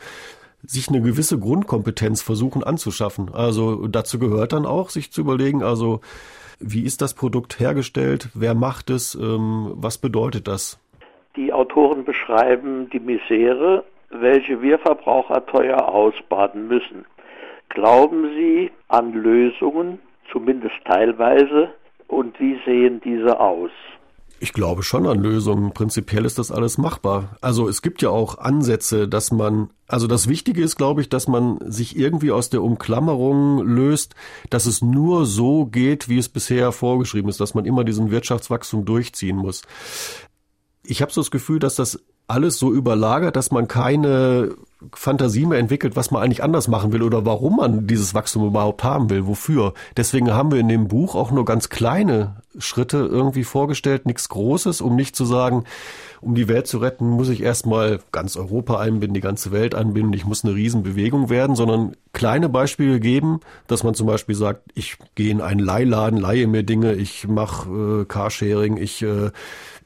sich eine gewisse Grundkompetenz versuchen anzuschaffen. Also dazu gehört dann auch, sich zu überlegen, also wie ist das Produkt hergestellt, wer macht es, ähm, was bedeutet das? Die Autoren beschreiben die Misere, welche wir Verbraucher teuer ausbaden müssen. Glauben Sie an Lösungen, zumindest teilweise, und wie sehen diese aus? Ich glaube schon an Lösungen. Prinzipiell ist das alles machbar. Also es gibt ja auch Ansätze, dass man, also das Wichtige ist, glaube ich, dass man sich irgendwie aus der Umklammerung löst, dass es nur so geht, wie es bisher vorgeschrieben ist, dass man immer diesen Wirtschaftswachstum durchziehen muss. Ich habe so das Gefühl, dass das alles so überlagert, dass man keine Fantasie mehr entwickelt, was man eigentlich anders machen will oder warum man dieses Wachstum überhaupt haben will, wofür. Deswegen haben wir in dem Buch auch nur ganz kleine Schritte irgendwie vorgestellt, nichts Großes, um nicht zu sagen, um die Welt zu retten, muss ich erstmal ganz Europa einbinden, die ganze Welt einbinden, ich muss eine Riesenbewegung werden, sondern kleine Beispiele geben, dass man zum Beispiel sagt, ich gehe in einen Leihladen, leihe mir Dinge, ich mache äh, Carsharing, ich, äh,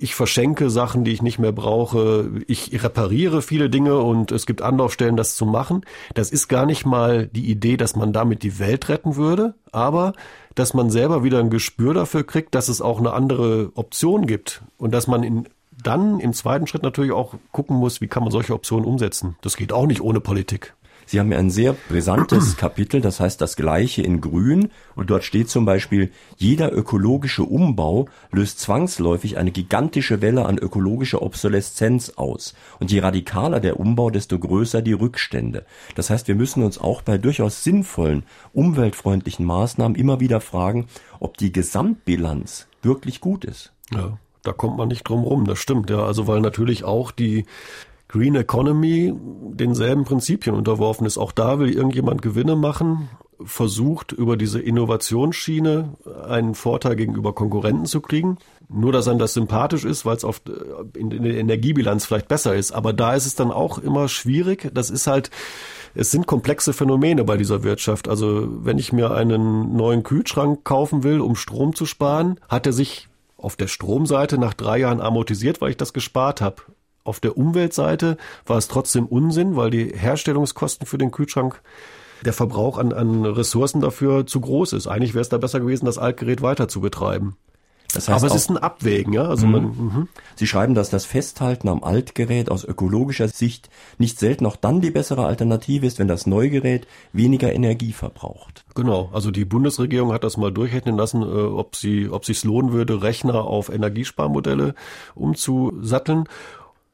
ich verschenke Sachen, die ich nicht mehr brauche, ich repariere viele Dinge und es gibt Anlaufstellen, das zu machen. Das ist gar nicht mal die Idee, dass man damit die Welt retten würde, aber dass man selber wieder ein Gespür dafür kriegt, dass es auch eine andere Option gibt und dass man in dann im zweiten Schritt natürlich auch gucken muss, wie kann man solche Optionen umsetzen. Das geht auch nicht ohne Politik. Sie haben ja ein sehr brisantes Kapitel, das heißt das Gleiche in Grün. Und dort steht zum Beispiel, jeder ökologische Umbau löst zwangsläufig eine gigantische Welle an ökologischer Obsoleszenz aus. Und je radikaler der Umbau, desto größer die Rückstände. Das heißt, wir müssen uns auch bei durchaus sinnvollen, umweltfreundlichen Maßnahmen immer wieder fragen, ob die Gesamtbilanz wirklich gut ist. Ja. Da kommt man nicht drum rum, das stimmt, ja. Also weil natürlich auch die Green Economy denselben Prinzipien unterworfen ist. Auch da will irgendjemand Gewinne machen, versucht über diese Innovationsschiene einen Vorteil gegenüber Konkurrenten zu kriegen. Nur, dass einem das sympathisch ist, weil es auf in, in der Energiebilanz vielleicht besser ist. Aber da ist es dann auch immer schwierig. Das ist halt, es sind komplexe Phänomene bei dieser Wirtschaft. Also wenn ich mir einen neuen Kühlschrank kaufen will, um Strom zu sparen, hat er sich auf der Stromseite nach drei Jahren amortisiert, weil ich das gespart habe. Auf der Umweltseite war es trotzdem Unsinn, weil die Herstellungskosten für den Kühlschrank der Verbrauch an, an Ressourcen dafür zu groß ist. Eigentlich wäre es da besser gewesen, das Altgerät weiter zu betreiben. Das heißt Aber es ist ein Abwägen, ja. Also man, mhm. mhm. Sie schreiben, dass das Festhalten am Altgerät aus ökologischer Sicht nicht selten auch dann die bessere Alternative ist, wenn das Neugerät weniger Energie verbraucht. Genau. Also die Bundesregierung hat das mal durchrechnen lassen, äh, ob sie, ob sich's lohnen würde, Rechner auf Energiesparmodelle umzusatteln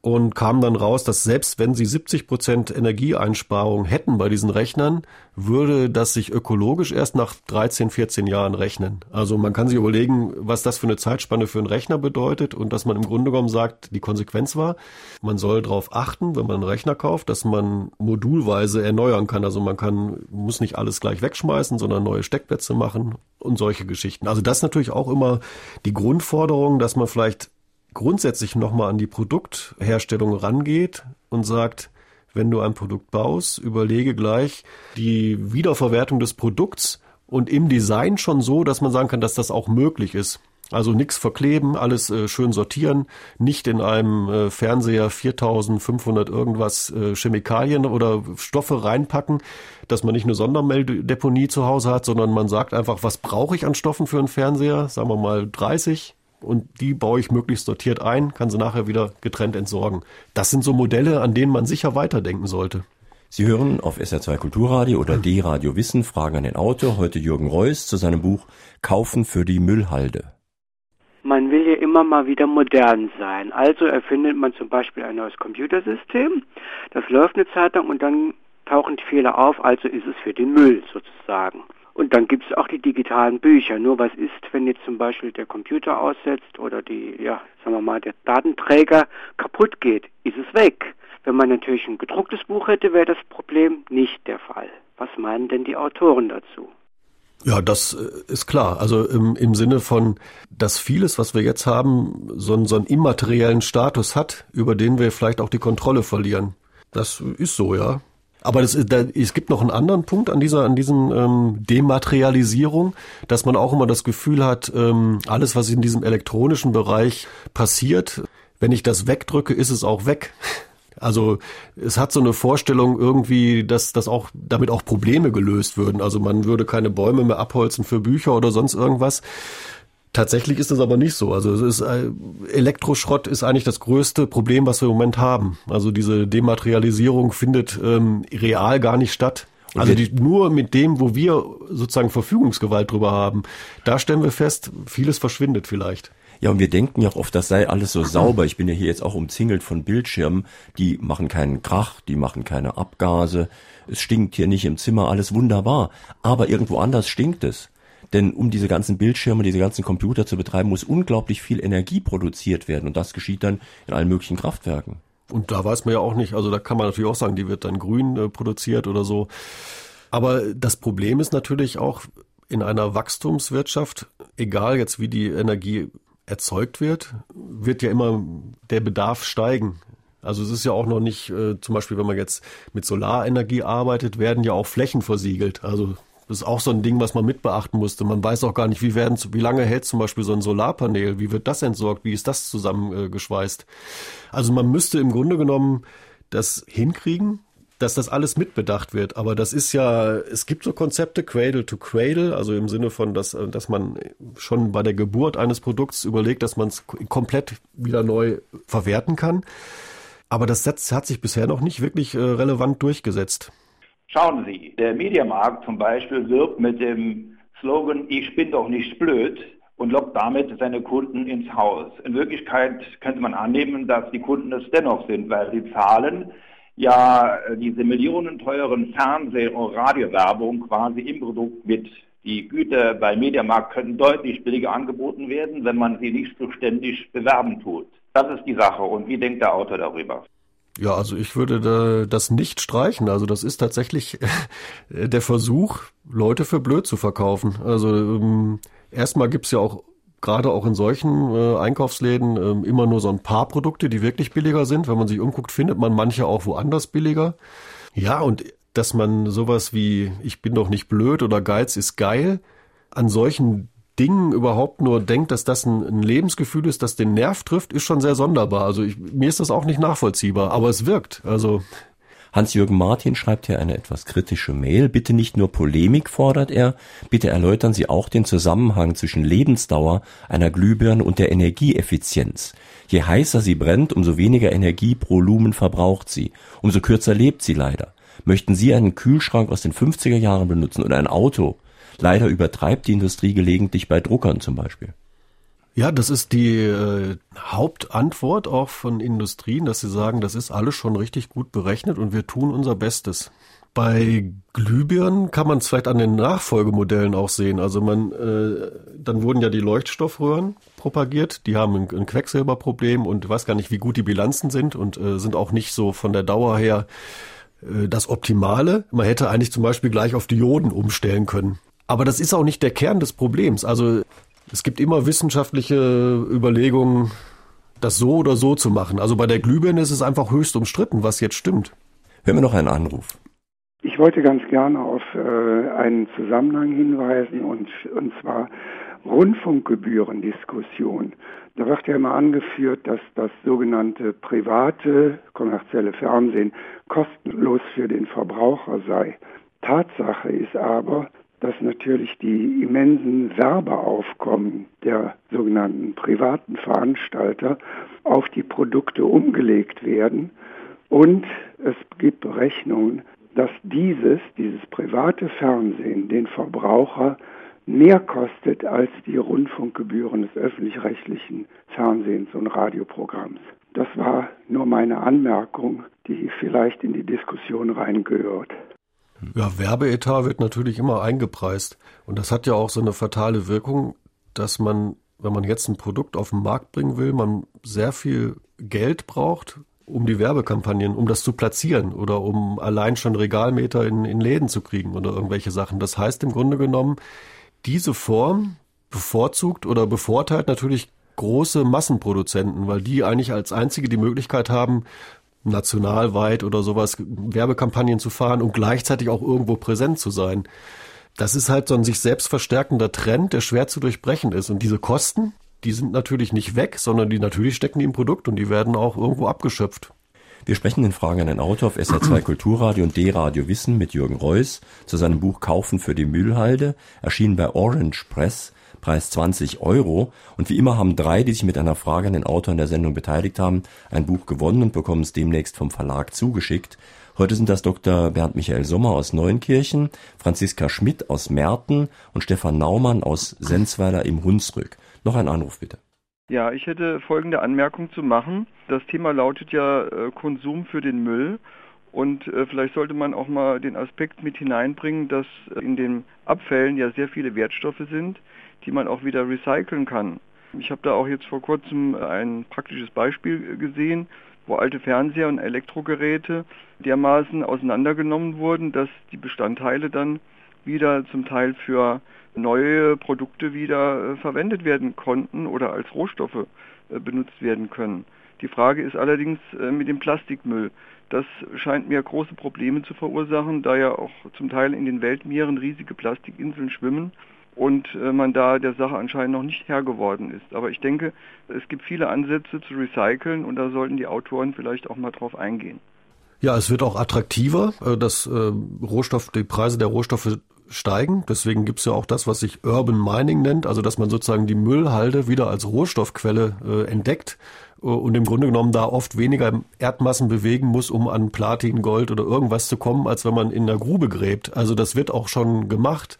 und kam dann raus, dass selbst wenn sie 70 Prozent Energieeinsparung hätten bei diesen Rechnern, würde das sich ökologisch erst nach 13, 14 Jahren rechnen. Also man kann sich überlegen, was das für eine Zeitspanne für einen Rechner bedeutet und dass man im Grunde genommen sagt, die Konsequenz war, man soll darauf achten, wenn man einen Rechner kauft, dass man modulweise erneuern kann. Also man kann, muss nicht alles gleich wegschmeißen, sondern neue Steckplätze machen und solche Geschichten. Also das ist natürlich auch immer die Grundforderung, dass man vielleicht grundsätzlich nochmal an die Produktherstellung rangeht und sagt, wenn du ein Produkt baust, überlege gleich die Wiederverwertung des Produkts und im Design schon so, dass man sagen kann, dass das auch möglich ist. Also nichts verkleben, alles äh, schön sortieren, nicht in einem äh, Fernseher 4500 irgendwas äh, Chemikalien oder Stoffe reinpacken, dass man nicht eine Sondermeldedeponie zu Hause hat, sondern man sagt einfach, was brauche ich an Stoffen für einen Fernseher? Sagen wir mal 30, und die baue ich möglichst sortiert ein, kann sie nachher wieder getrennt entsorgen. Das sind so Modelle, an denen man sicher weiterdenken sollte. Sie hören auf SR2 Kulturradio oder D-Radio Wissen Fragen an den Autor, heute Jürgen Reuss zu seinem Buch Kaufen für die Müllhalde. Man will ja immer mal wieder modern sein. Also erfindet man zum Beispiel ein neues Computersystem. Das läuft eine Zeit lang und dann tauchen die Fehler auf, also ist es für den Müll sozusagen. Und dann gibt es auch die digitalen Bücher. Nur was ist, wenn jetzt zum Beispiel der Computer aussetzt oder die, ja, sagen wir mal, der Datenträger kaputt geht, ist es weg. Wenn man natürlich ein gedrucktes Buch hätte, wäre das Problem nicht der Fall. Was meinen denn die Autoren dazu? Ja, das äh, ist klar. Also im, im Sinne von, dass vieles, was wir jetzt haben, so einen, so einen immateriellen Status hat, über den wir vielleicht auch die Kontrolle verlieren. Das ist so, ja. Aber das, da, es gibt noch einen anderen Punkt an dieser, an diesem ähm, Dematerialisierung, dass man auch immer das Gefühl hat, ähm, alles, was in diesem elektronischen Bereich passiert, wenn ich das wegdrücke, ist es auch weg. Also es hat so eine Vorstellung irgendwie, dass, dass auch damit auch Probleme gelöst würden. Also man würde keine Bäume mehr abholzen für Bücher oder sonst irgendwas. Tatsächlich ist das aber nicht so. Also es ist, äh, Elektroschrott ist eigentlich das größte Problem, was wir im Moment haben. Also diese Dematerialisierung findet ähm, real gar nicht statt. Also die, nur mit dem, wo wir sozusagen Verfügungsgewalt drüber haben, da stellen wir fest, vieles verschwindet vielleicht. Ja, und wir denken ja auch oft, das sei alles so sauber. Ich bin ja hier jetzt auch umzingelt von Bildschirmen, die machen keinen Krach, die machen keine Abgase. Es stinkt hier nicht im Zimmer, alles wunderbar. Aber irgendwo anders stinkt es. Denn um diese ganzen Bildschirme, diese ganzen Computer zu betreiben, muss unglaublich viel Energie produziert werden. Und das geschieht dann in allen möglichen Kraftwerken. Und da weiß man ja auch nicht, also da kann man natürlich auch sagen, die wird dann grün äh, produziert oder so. Aber das Problem ist natürlich auch in einer Wachstumswirtschaft, egal jetzt wie die Energie erzeugt wird, wird ja immer der Bedarf steigen. Also es ist ja auch noch nicht, äh, zum Beispiel, wenn man jetzt mit Solarenergie arbeitet, werden ja auch Flächen versiegelt. Also das ist auch so ein Ding, was man mit beachten musste. Man weiß auch gar nicht, wie werden, wie lange hält zum Beispiel so ein Solarpanel? Wie wird das entsorgt? Wie ist das zusammengeschweißt? Also man müsste im Grunde genommen das hinkriegen, dass das alles mitbedacht wird. Aber das ist ja, es gibt so Konzepte Cradle to Cradle, also im Sinne von, dass, dass man schon bei der Geburt eines Produkts überlegt, dass man es komplett wieder neu verwerten kann. Aber das hat sich bisher noch nicht wirklich äh, relevant durchgesetzt. Schauen Sie, der Mediamarkt zum Beispiel wirbt mit dem Slogan, ich bin doch nicht blöd und lockt damit seine Kunden ins Haus. In Wirklichkeit könnte man annehmen, dass die Kunden es dennoch sind, weil sie zahlen ja diese millionenteuren Fernseh- und Radiowerbung quasi im Produkt mit. Die Güter bei Mediamarkt könnten deutlich billiger angeboten werden, wenn man sie nicht so ständig bewerben tut. Das ist die Sache. Und wie denkt der Autor darüber? Ja, also ich würde das nicht streichen. Also das ist tatsächlich der Versuch, Leute für blöd zu verkaufen. Also ähm, erstmal gibt's ja auch gerade auch in solchen äh, Einkaufsläden äh, immer nur so ein paar Produkte, die wirklich billiger sind. Wenn man sich umguckt, findet man manche auch woanders billiger. Ja, und dass man sowas wie ich bin doch nicht blöd oder Geiz ist geil an solchen Dingen überhaupt nur denkt, dass das ein, ein, Lebensgefühl ist, das den Nerv trifft, ist schon sehr sonderbar. Also ich, mir ist das auch nicht nachvollziehbar, aber es wirkt. Also Hans-Jürgen Martin schreibt hier eine etwas kritische Mail. Bitte nicht nur Polemik fordert er, bitte erläutern Sie auch den Zusammenhang zwischen Lebensdauer einer Glühbirne und der Energieeffizienz. Je heißer sie brennt, umso weniger Energie pro Lumen verbraucht sie, umso kürzer lebt sie leider. Möchten Sie einen Kühlschrank aus den 50er Jahren benutzen oder ein Auto, Leider übertreibt die Industrie gelegentlich bei Druckern zum Beispiel. Ja, das ist die äh, Hauptantwort auch von Industrien, dass sie sagen, das ist alles schon richtig gut berechnet und wir tun unser Bestes. Bei Glühbirnen kann man es vielleicht an den Nachfolgemodellen auch sehen. Also man, äh, dann wurden ja die Leuchtstoffröhren propagiert, die haben ein, ein Quecksilberproblem und weiß gar nicht, wie gut die Bilanzen sind und äh, sind auch nicht so von der Dauer her äh, das Optimale. Man hätte eigentlich zum Beispiel gleich auf Dioden umstellen können. Aber das ist auch nicht der Kern des Problems. Also es gibt immer wissenschaftliche Überlegungen, das so oder so zu machen. Also bei der Glühbirne ist es einfach höchst umstritten, was jetzt stimmt. Hören wir noch einen Anruf. Ich wollte ganz gerne auf äh, einen Zusammenhang hinweisen und, und zwar Rundfunkgebührendiskussion. Da wird ja immer angeführt, dass das sogenannte private kommerzielle Fernsehen kostenlos für den Verbraucher sei. Tatsache ist aber, dass natürlich die immensen Werbeaufkommen der sogenannten privaten Veranstalter auf die Produkte umgelegt werden und es gibt Berechnungen, dass dieses, dieses private Fernsehen den Verbraucher mehr kostet als die Rundfunkgebühren des öffentlich-rechtlichen Fernsehens und Radioprogramms. Das war nur meine Anmerkung, die vielleicht in die Diskussion reingehört. Ja, Werbeetat wird natürlich immer eingepreist. Und das hat ja auch so eine fatale Wirkung, dass man, wenn man jetzt ein Produkt auf den Markt bringen will, man sehr viel Geld braucht, um die Werbekampagnen, um das zu platzieren oder um allein schon Regalmeter in, in Läden zu kriegen oder irgendwelche Sachen. Das heißt im Grunde genommen, diese Form bevorzugt oder bevorteilt natürlich große Massenproduzenten, weil die eigentlich als einzige die Möglichkeit haben, nationalweit oder sowas Werbekampagnen zu fahren und gleichzeitig auch irgendwo präsent zu sein. Das ist halt so ein sich selbst verstärkender Trend, der schwer zu durchbrechen ist. Und diese Kosten, die sind natürlich nicht weg, sondern die natürlich stecken die im Produkt und die werden auch irgendwo abgeschöpft. Wir sprechen in Fragen an den Autor auf SR2 Kulturradio und D-Radio Wissen mit Jürgen Reuss zu seinem Buch Kaufen für die Müllhalde, erschienen bei Orange Press, Preis 20 Euro. Und wie immer haben drei, die sich mit einer Frage an den Autor in der Sendung beteiligt haben, ein Buch gewonnen und bekommen es demnächst vom Verlag zugeschickt. Heute sind das Dr. Bernd Michael Sommer aus Neunkirchen, Franziska Schmidt aus Merten und Stefan Naumann aus Sensweiler im Hunsrück. Noch ein Anruf bitte. Ja, ich hätte folgende Anmerkung zu machen. Das Thema lautet ja äh, Konsum für den Müll. Und äh, vielleicht sollte man auch mal den Aspekt mit hineinbringen, dass äh, in den Abfällen ja sehr viele Wertstoffe sind, die man auch wieder recyceln kann. Ich habe da auch jetzt vor kurzem ein praktisches Beispiel gesehen, wo alte Fernseher und Elektrogeräte dermaßen auseinandergenommen wurden, dass die Bestandteile dann wieder zum Teil für neue Produkte wieder äh, verwendet werden konnten oder als Rohstoffe äh, benutzt werden können. Die Frage ist allerdings äh, mit dem Plastikmüll. Das scheint mir große Probleme zu verursachen, da ja auch zum Teil in den Weltmeeren riesige Plastikinseln schwimmen und man da der Sache anscheinend noch nicht Herr geworden ist. Aber ich denke, es gibt viele Ansätze zu recyceln und da sollten die Autoren vielleicht auch mal drauf eingehen. Ja, es wird auch attraktiver. dass Rohstoff, die Preise der Rohstoffe steigen. Deswegen gibt's ja auch das, was sich Urban Mining nennt, also dass man sozusagen die Müllhalde wieder als Rohstoffquelle äh, entdeckt äh, und im Grunde genommen da oft weniger Erdmassen bewegen muss, um an Platin, Gold oder irgendwas zu kommen, als wenn man in der Grube gräbt. Also das wird auch schon gemacht.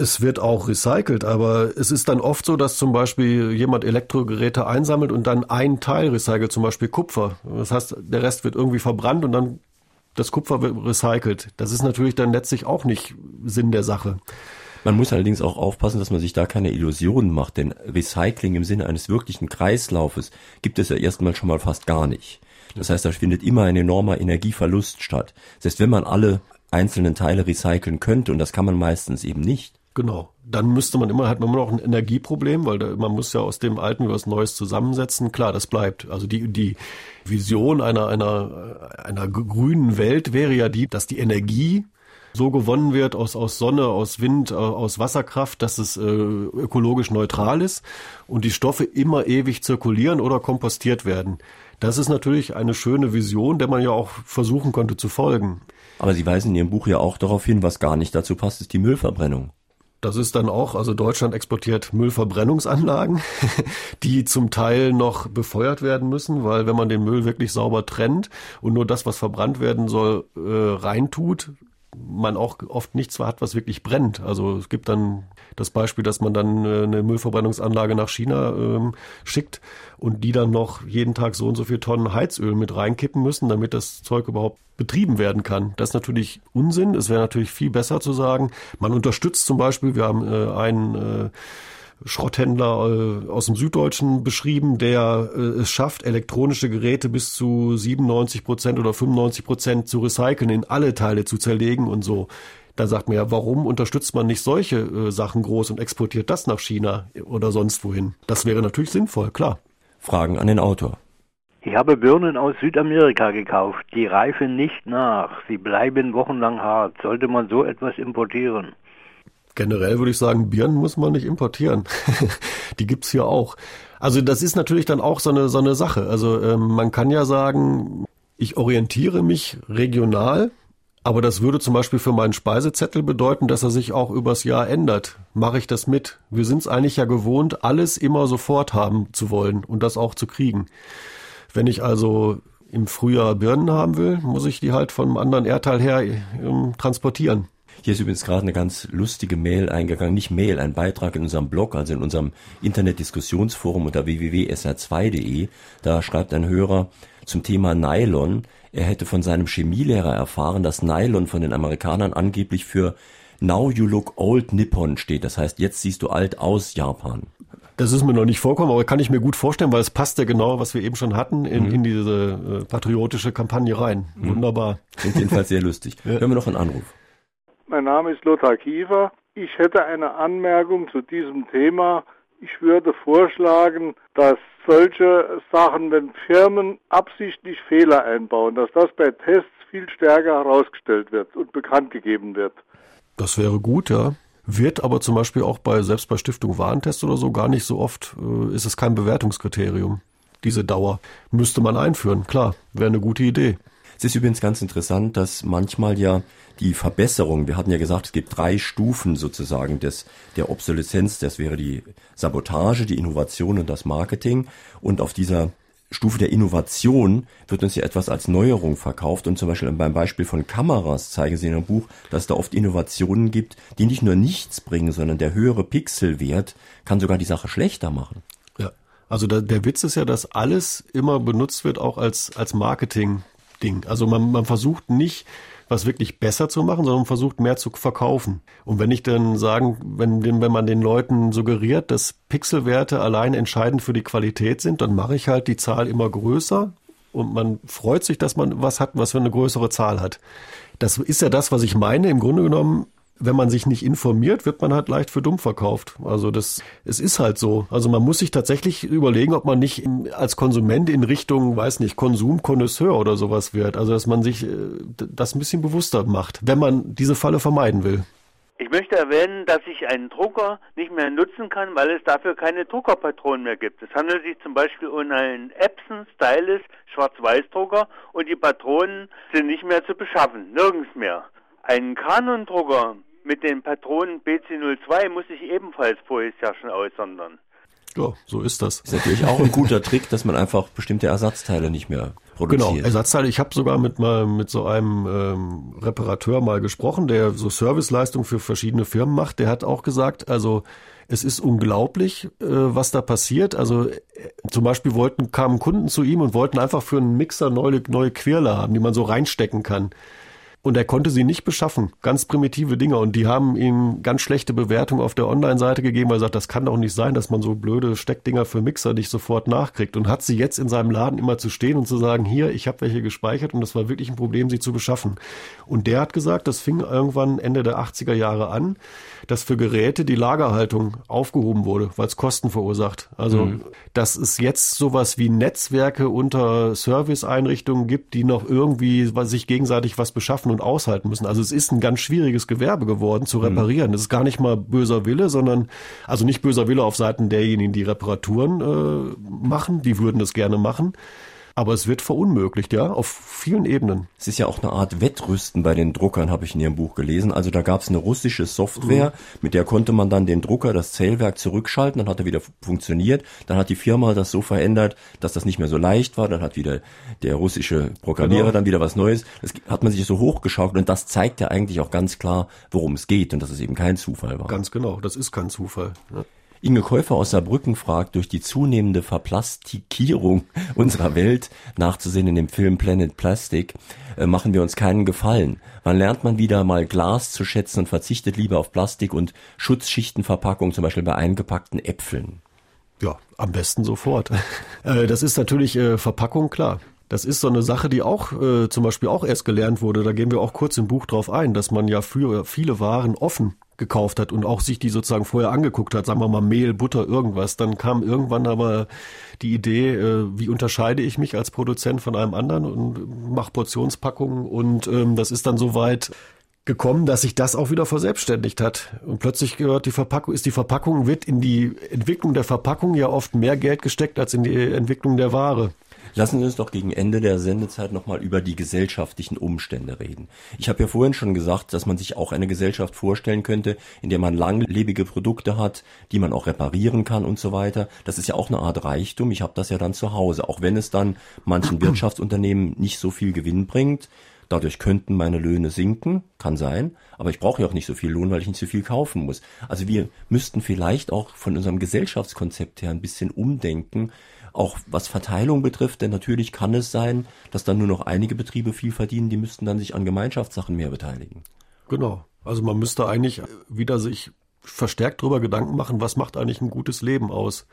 Es wird auch recycelt, aber es ist dann oft so, dass zum Beispiel jemand Elektrogeräte einsammelt und dann ein Teil recycelt, zum Beispiel Kupfer. Das heißt, der Rest wird irgendwie verbrannt und dann das Kupfer wird recycelt. Das ist natürlich dann letztlich auch nicht Sinn der Sache. Man muss allerdings auch aufpassen, dass man sich da keine Illusionen macht, denn Recycling im Sinne eines wirklichen Kreislaufes gibt es ja erstmal schon mal fast gar nicht. Das heißt, da findet immer ein enormer Energieverlust statt. Selbst wenn man alle einzelnen Teile recyceln könnte, und das kann man meistens eben nicht, Genau. Dann müsste man immer, hat man immer noch ein Energieproblem, weil da, man muss ja aus dem Alten was Neues zusammensetzen. Klar, das bleibt. Also die, die Vision einer, einer, einer grünen Welt wäre ja die, dass die Energie so gewonnen wird aus, aus Sonne, aus Wind, aus Wasserkraft, dass es äh, ökologisch neutral ist und die Stoffe immer ewig zirkulieren oder kompostiert werden. Das ist natürlich eine schöne Vision, der man ja auch versuchen konnte zu folgen. Aber Sie weisen in Ihrem Buch ja auch darauf hin, was gar nicht dazu passt, ist die Müllverbrennung. Das ist dann auch, also Deutschland exportiert Müllverbrennungsanlagen, die zum Teil noch befeuert werden müssen, weil wenn man den Müll wirklich sauber trennt und nur das, was verbrannt werden soll, äh, reintut, man auch oft nichts hat, was wirklich brennt. Also es gibt dann das Beispiel, dass man dann äh, eine Müllverbrennungsanlage nach China ähm, schickt und die dann noch jeden Tag so und so viel Tonnen Heizöl mit reinkippen müssen, damit das Zeug überhaupt betrieben werden kann. Das ist natürlich Unsinn. Es wäre natürlich viel besser zu sagen, man unterstützt zum Beispiel, wir haben äh, einen äh, Schrotthändler äh, aus dem Süddeutschen beschrieben, der äh, es schafft, elektronische Geräte bis zu 97 Prozent oder 95 Prozent zu recyceln, in alle Teile zu zerlegen und so. Da sagt man ja, warum unterstützt man nicht solche äh, Sachen groß und exportiert das nach China oder sonst wohin? Das wäre natürlich sinnvoll, klar. Fragen an den Autor. Ich habe Birnen aus Südamerika gekauft. Die reifen nicht nach. Sie bleiben wochenlang hart. Sollte man so etwas importieren? Generell würde ich sagen, Birnen muss man nicht importieren. die gibt's hier auch. Also das ist natürlich dann auch so eine, so eine Sache. Also ähm, man kann ja sagen, ich orientiere mich regional, aber das würde zum Beispiel für meinen Speisezettel bedeuten, dass er sich auch übers Jahr ändert. Mache ich das mit? Wir sind es eigentlich ja gewohnt, alles immer sofort haben zu wollen und das auch zu kriegen. Wenn ich also im Frühjahr Birnen haben will, muss ich die halt von einem anderen Erdteil her ähm, transportieren. Hier ist übrigens gerade eine ganz lustige Mail eingegangen, nicht Mail, ein Beitrag in unserem Blog, also in unserem Internetdiskussionsforum unter www.sr2.de. Da schreibt ein Hörer zum Thema Nylon, er hätte von seinem Chemielehrer erfahren, dass Nylon von den Amerikanern angeblich für Now you look old Nippon steht. Das heißt, jetzt siehst du alt aus Japan. Das ist mir noch nicht vorkommen, aber kann ich mir gut vorstellen, weil es passt ja genau, was wir eben schon hatten, in, mhm. in diese äh, patriotische Kampagne rein. Mhm. Wunderbar. Klingt jedenfalls sehr lustig. Ja. Hören wir noch einen Anruf. Mein Name ist Lothar Kiefer. Ich hätte eine Anmerkung zu diesem Thema. Ich würde vorschlagen, dass solche Sachen, wenn Firmen absichtlich Fehler einbauen, dass das bei Tests viel stärker herausgestellt wird und bekannt gegeben wird. Das wäre gut, ja. Wird aber zum Beispiel auch bei, selbst bei Stiftung Warentest oder so, gar nicht so oft, äh, ist es kein Bewertungskriterium. diese Dauer. Müsste man einführen, klar, wäre eine gute Idee. Es ist übrigens ganz interessant, dass manchmal ja die Verbesserung, wir hatten ja gesagt, es gibt drei Stufen sozusagen des, der Obsoleszenz, das wäre die Sabotage, die Innovation und das Marketing. Und auf dieser Stufe der Innovation wird uns ja etwas als Neuerung verkauft und zum Beispiel beim Beispiel von Kameras zeigen Sie in Ihrem Buch, dass es da oft Innovationen gibt, die nicht nur nichts bringen, sondern der höhere Pixelwert kann sogar die Sache schlechter machen. Ja, also der, der Witz ist ja, dass alles immer benutzt wird, auch als, als Marketing Ding. Also man, man versucht nicht, was wirklich besser zu machen, sondern versucht mehr zu verkaufen. Und wenn ich dann sagen, wenn, wenn man den Leuten suggeriert, dass Pixelwerte allein entscheidend für die Qualität sind, dann mache ich halt die Zahl immer größer und man freut sich, dass man was hat, was für eine größere Zahl hat. Das ist ja das, was ich meine. Im Grunde genommen wenn man sich nicht informiert, wird man halt leicht für dumm verkauft. Also das, es ist halt so. Also man muss sich tatsächlich überlegen, ob man nicht als Konsument in Richtung, weiß nicht, Konsumkonnoisseur oder sowas wird. Also dass man sich äh, das ein bisschen bewusster macht, wenn man diese Falle vermeiden will. Ich möchte erwähnen, dass ich einen Drucker nicht mehr nutzen kann, weil es dafür keine Druckerpatronen mehr gibt. Es handelt sich zum Beispiel um einen Epson Stylus Schwarz-Weiß-Drucker und die Patronen sind nicht mehr zu beschaffen, nirgends mehr. Ein Canon-Drucker mit den Patronen BC02 muss ich ebenfalls vorher schon aussondern. Ja, so ist das. Ist natürlich auch ein guter Trick, dass man einfach bestimmte Ersatzteile nicht mehr produziert. Genau, Ersatzteile. Ich habe sogar mit mal mit so einem ähm, Reparateur mal gesprochen, der so Serviceleistung für verschiedene Firmen macht. Der hat auch gesagt, also es ist unglaublich, äh, was da passiert. Also äh, zum Beispiel wollten kamen Kunden zu ihm und wollten einfach für einen Mixer neue neue Quirle haben, die man so reinstecken kann. Und er konnte sie nicht beschaffen. Ganz primitive Dinge. Und die haben ihm ganz schlechte Bewertungen auf der Online-Seite gegeben, weil er sagt, das kann doch nicht sein, dass man so blöde Steckdinger für Mixer nicht sofort nachkriegt. Und hat sie jetzt in seinem Laden immer zu stehen und zu sagen, hier, ich habe welche gespeichert und das war wirklich ein Problem, sie zu beschaffen. Und der hat gesagt, das fing irgendwann Ende der 80er Jahre an, dass für Geräte die Lagerhaltung aufgehoben wurde, weil es Kosten verursacht. Also, mhm. dass es jetzt sowas wie Netzwerke unter Serviceeinrichtungen gibt, die noch irgendwie sich gegenseitig was beschaffen schaffen und aushalten müssen. Also es ist ein ganz schwieriges Gewerbe geworden zu mhm. reparieren. Das ist gar nicht mal böser Wille, sondern also nicht böser Wille auf Seiten derjenigen, die Reparaturen äh, machen, die würden das gerne machen. Aber es wird verunmöglicht, ja, auf vielen Ebenen. Es ist ja auch eine Art Wettrüsten bei den Druckern, habe ich in Ihrem Buch gelesen. Also da gab es eine russische Software, mhm. mit der konnte man dann den Drucker, das Zählwerk zurückschalten, dann hat er wieder funktioniert. Dann hat die Firma das so verändert, dass das nicht mehr so leicht war. Dann hat wieder der russische Programmierer genau. dann wieder was Neues. Das hat man sich so hochgeschaukelt und das zeigt ja eigentlich auch ganz klar, worum es geht und dass es eben kein Zufall war. Ganz genau, das ist kein Zufall. Ja. Inge Käufer aus Saarbrücken fragt, durch die zunehmende Verplastikierung unserer Welt, nachzusehen in dem Film Planet Plastic, äh, machen wir uns keinen Gefallen. Wann lernt man wieder mal Glas zu schätzen und verzichtet lieber auf Plastik und Schutzschichtenverpackung, zum Beispiel bei eingepackten Äpfeln? Ja, am besten sofort. Äh, das ist natürlich äh, Verpackung, klar. Das ist so eine Sache, die auch äh, zum Beispiel auch erst gelernt wurde. Da gehen wir auch kurz im Buch drauf ein, dass man ja für viele Waren offen gekauft hat und auch sich die sozusagen vorher angeguckt hat, sagen wir mal Mehl, Butter, irgendwas. Dann kam irgendwann aber die Idee, äh, wie unterscheide ich mich als Produzent von einem anderen und mache Portionspackungen und ähm, das ist dann soweit gekommen, dass sich das auch wieder verselbstständigt hat. Und plötzlich gehört die Verpackung, ist die Verpackung, wird in die Entwicklung der Verpackung ja oft mehr Geld gesteckt als in die Entwicklung der Ware. Lassen Sie uns doch gegen Ende der Sendezeit nochmal über die gesellschaftlichen Umstände reden. Ich habe ja vorhin schon gesagt, dass man sich auch eine Gesellschaft vorstellen könnte, in der man langlebige Produkte hat, die man auch reparieren kann und so weiter. Das ist ja auch eine Art Reichtum. Ich habe das ja dann zu Hause, auch wenn es dann manchen Wirtschaftsunternehmen nicht so viel Gewinn bringt. Dadurch könnten meine Löhne sinken, kann sein, aber ich brauche ja auch nicht so viel Lohn, weil ich nicht so viel kaufen muss. Also wir müssten vielleicht auch von unserem Gesellschaftskonzept her ein bisschen umdenken, auch was Verteilung betrifft, denn natürlich kann es sein, dass dann nur noch einige Betriebe viel verdienen, die müssten dann sich an Gemeinschaftssachen mehr beteiligen. Genau. Also man müsste eigentlich wieder sich verstärkt darüber Gedanken machen, was macht eigentlich ein gutes Leben aus.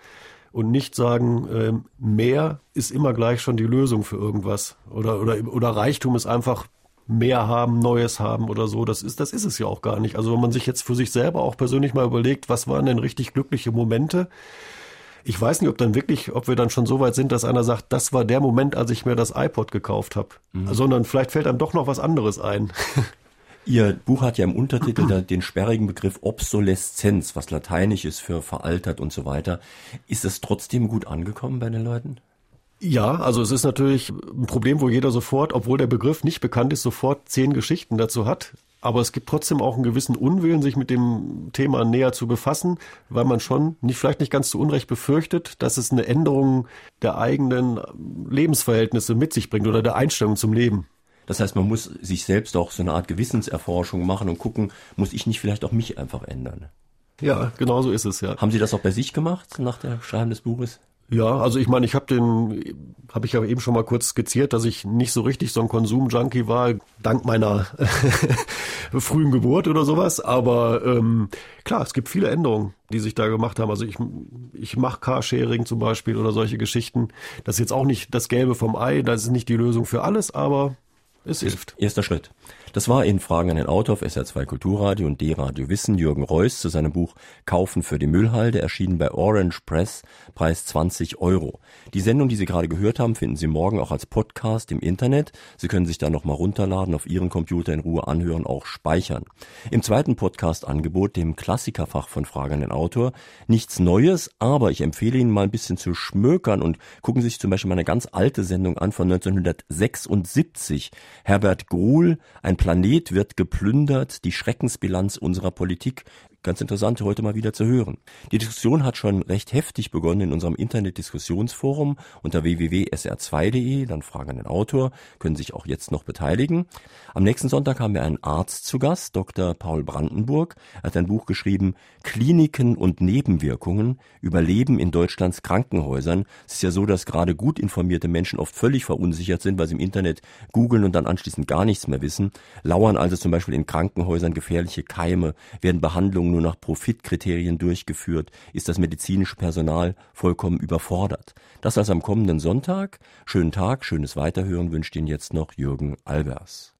Und nicht sagen, äh, mehr ist immer gleich schon die Lösung für irgendwas. Oder, oder, oder Reichtum ist einfach mehr haben, Neues haben oder so. Das ist, das ist es ja auch gar nicht. Also wenn man sich jetzt für sich selber auch persönlich mal überlegt, was waren denn richtig glückliche Momente, ich weiß nicht, ob dann wirklich, ob wir dann schon so weit sind, dass einer sagt, das war der Moment, als ich mir das iPod gekauft habe. Mhm. Sondern vielleicht fällt dann doch noch was anderes ein. Ihr Buch hat ja im Untertitel den sperrigen Begriff Obsoleszenz, was lateinisch ist für veraltert und so weiter. Ist es trotzdem gut angekommen bei den Leuten? Ja, also es ist natürlich ein Problem, wo jeder sofort, obwohl der Begriff nicht bekannt ist, sofort zehn Geschichten dazu hat. Aber es gibt trotzdem auch einen gewissen Unwillen, sich mit dem Thema näher zu befassen, weil man schon nicht, vielleicht nicht ganz zu Unrecht befürchtet, dass es eine Änderung der eigenen Lebensverhältnisse mit sich bringt oder der Einstellung zum Leben. Das heißt, man muss sich selbst auch so eine Art Gewissenserforschung machen und gucken, muss ich nicht vielleicht auch mich einfach ändern? Ja, genau so ist es, ja. Haben Sie das auch bei sich gemacht nach der Schreiben des Buches? Ja, also ich meine, ich habe den, habe ich ja eben schon mal kurz skizziert, dass ich nicht so richtig so ein Konsum-Junkie war, dank meiner frühen Geburt oder sowas. Aber ähm, klar, es gibt viele Änderungen, die sich da gemacht haben. Also ich, ich mache Carsharing zum Beispiel oder solche Geschichten. Das ist jetzt auch nicht das Gelbe vom Ei, das ist nicht die Lösung für alles, aber es hilft. Erster Schritt. Das war in Fragen an den Autor auf SR2 Kulturradio und D-Radio Wissen Jürgen Reuss zu seinem Buch Kaufen für die Müllhalde, erschienen bei Orange Press, Preis 20 Euro. Die Sendung, die Sie gerade gehört haben, finden Sie morgen auch als Podcast im Internet. Sie können sich da nochmal runterladen, auf Ihren Computer in Ruhe anhören, auch speichern. Im zweiten Podcast-Angebot, dem Klassikerfach von Fragen an den Autor, nichts Neues, aber ich empfehle Ihnen mal ein bisschen zu schmökern und gucken Sie sich zum Beispiel mal eine ganz alte Sendung an von 1976. Herbert Gruhl, ein Planet wird geplündert, die Schreckensbilanz unserer Politik Ganz interessant, heute mal wieder zu hören. Die Diskussion hat schon recht heftig begonnen in unserem Internet-Diskussionsforum unter www.sr2.de. Dann Fragen den Autor, können sich auch jetzt noch beteiligen. Am nächsten Sonntag haben wir einen Arzt zu Gast, Dr. Paul Brandenburg. Er hat ein Buch geschrieben, Kliniken und Nebenwirkungen, Überleben in Deutschlands Krankenhäusern. Es ist ja so, dass gerade gut informierte Menschen oft völlig verunsichert sind, weil sie im Internet googeln und dann anschließend gar nichts mehr wissen. Lauern also zum Beispiel in Krankenhäusern gefährliche Keime, werden Behandlungen nur nach Profitkriterien durchgeführt, ist das medizinische Personal vollkommen überfordert. Das also am kommenden Sonntag. Schönen Tag, schönes Weiterhören wünscht Ihnen jetzt noch Jürgen Albers.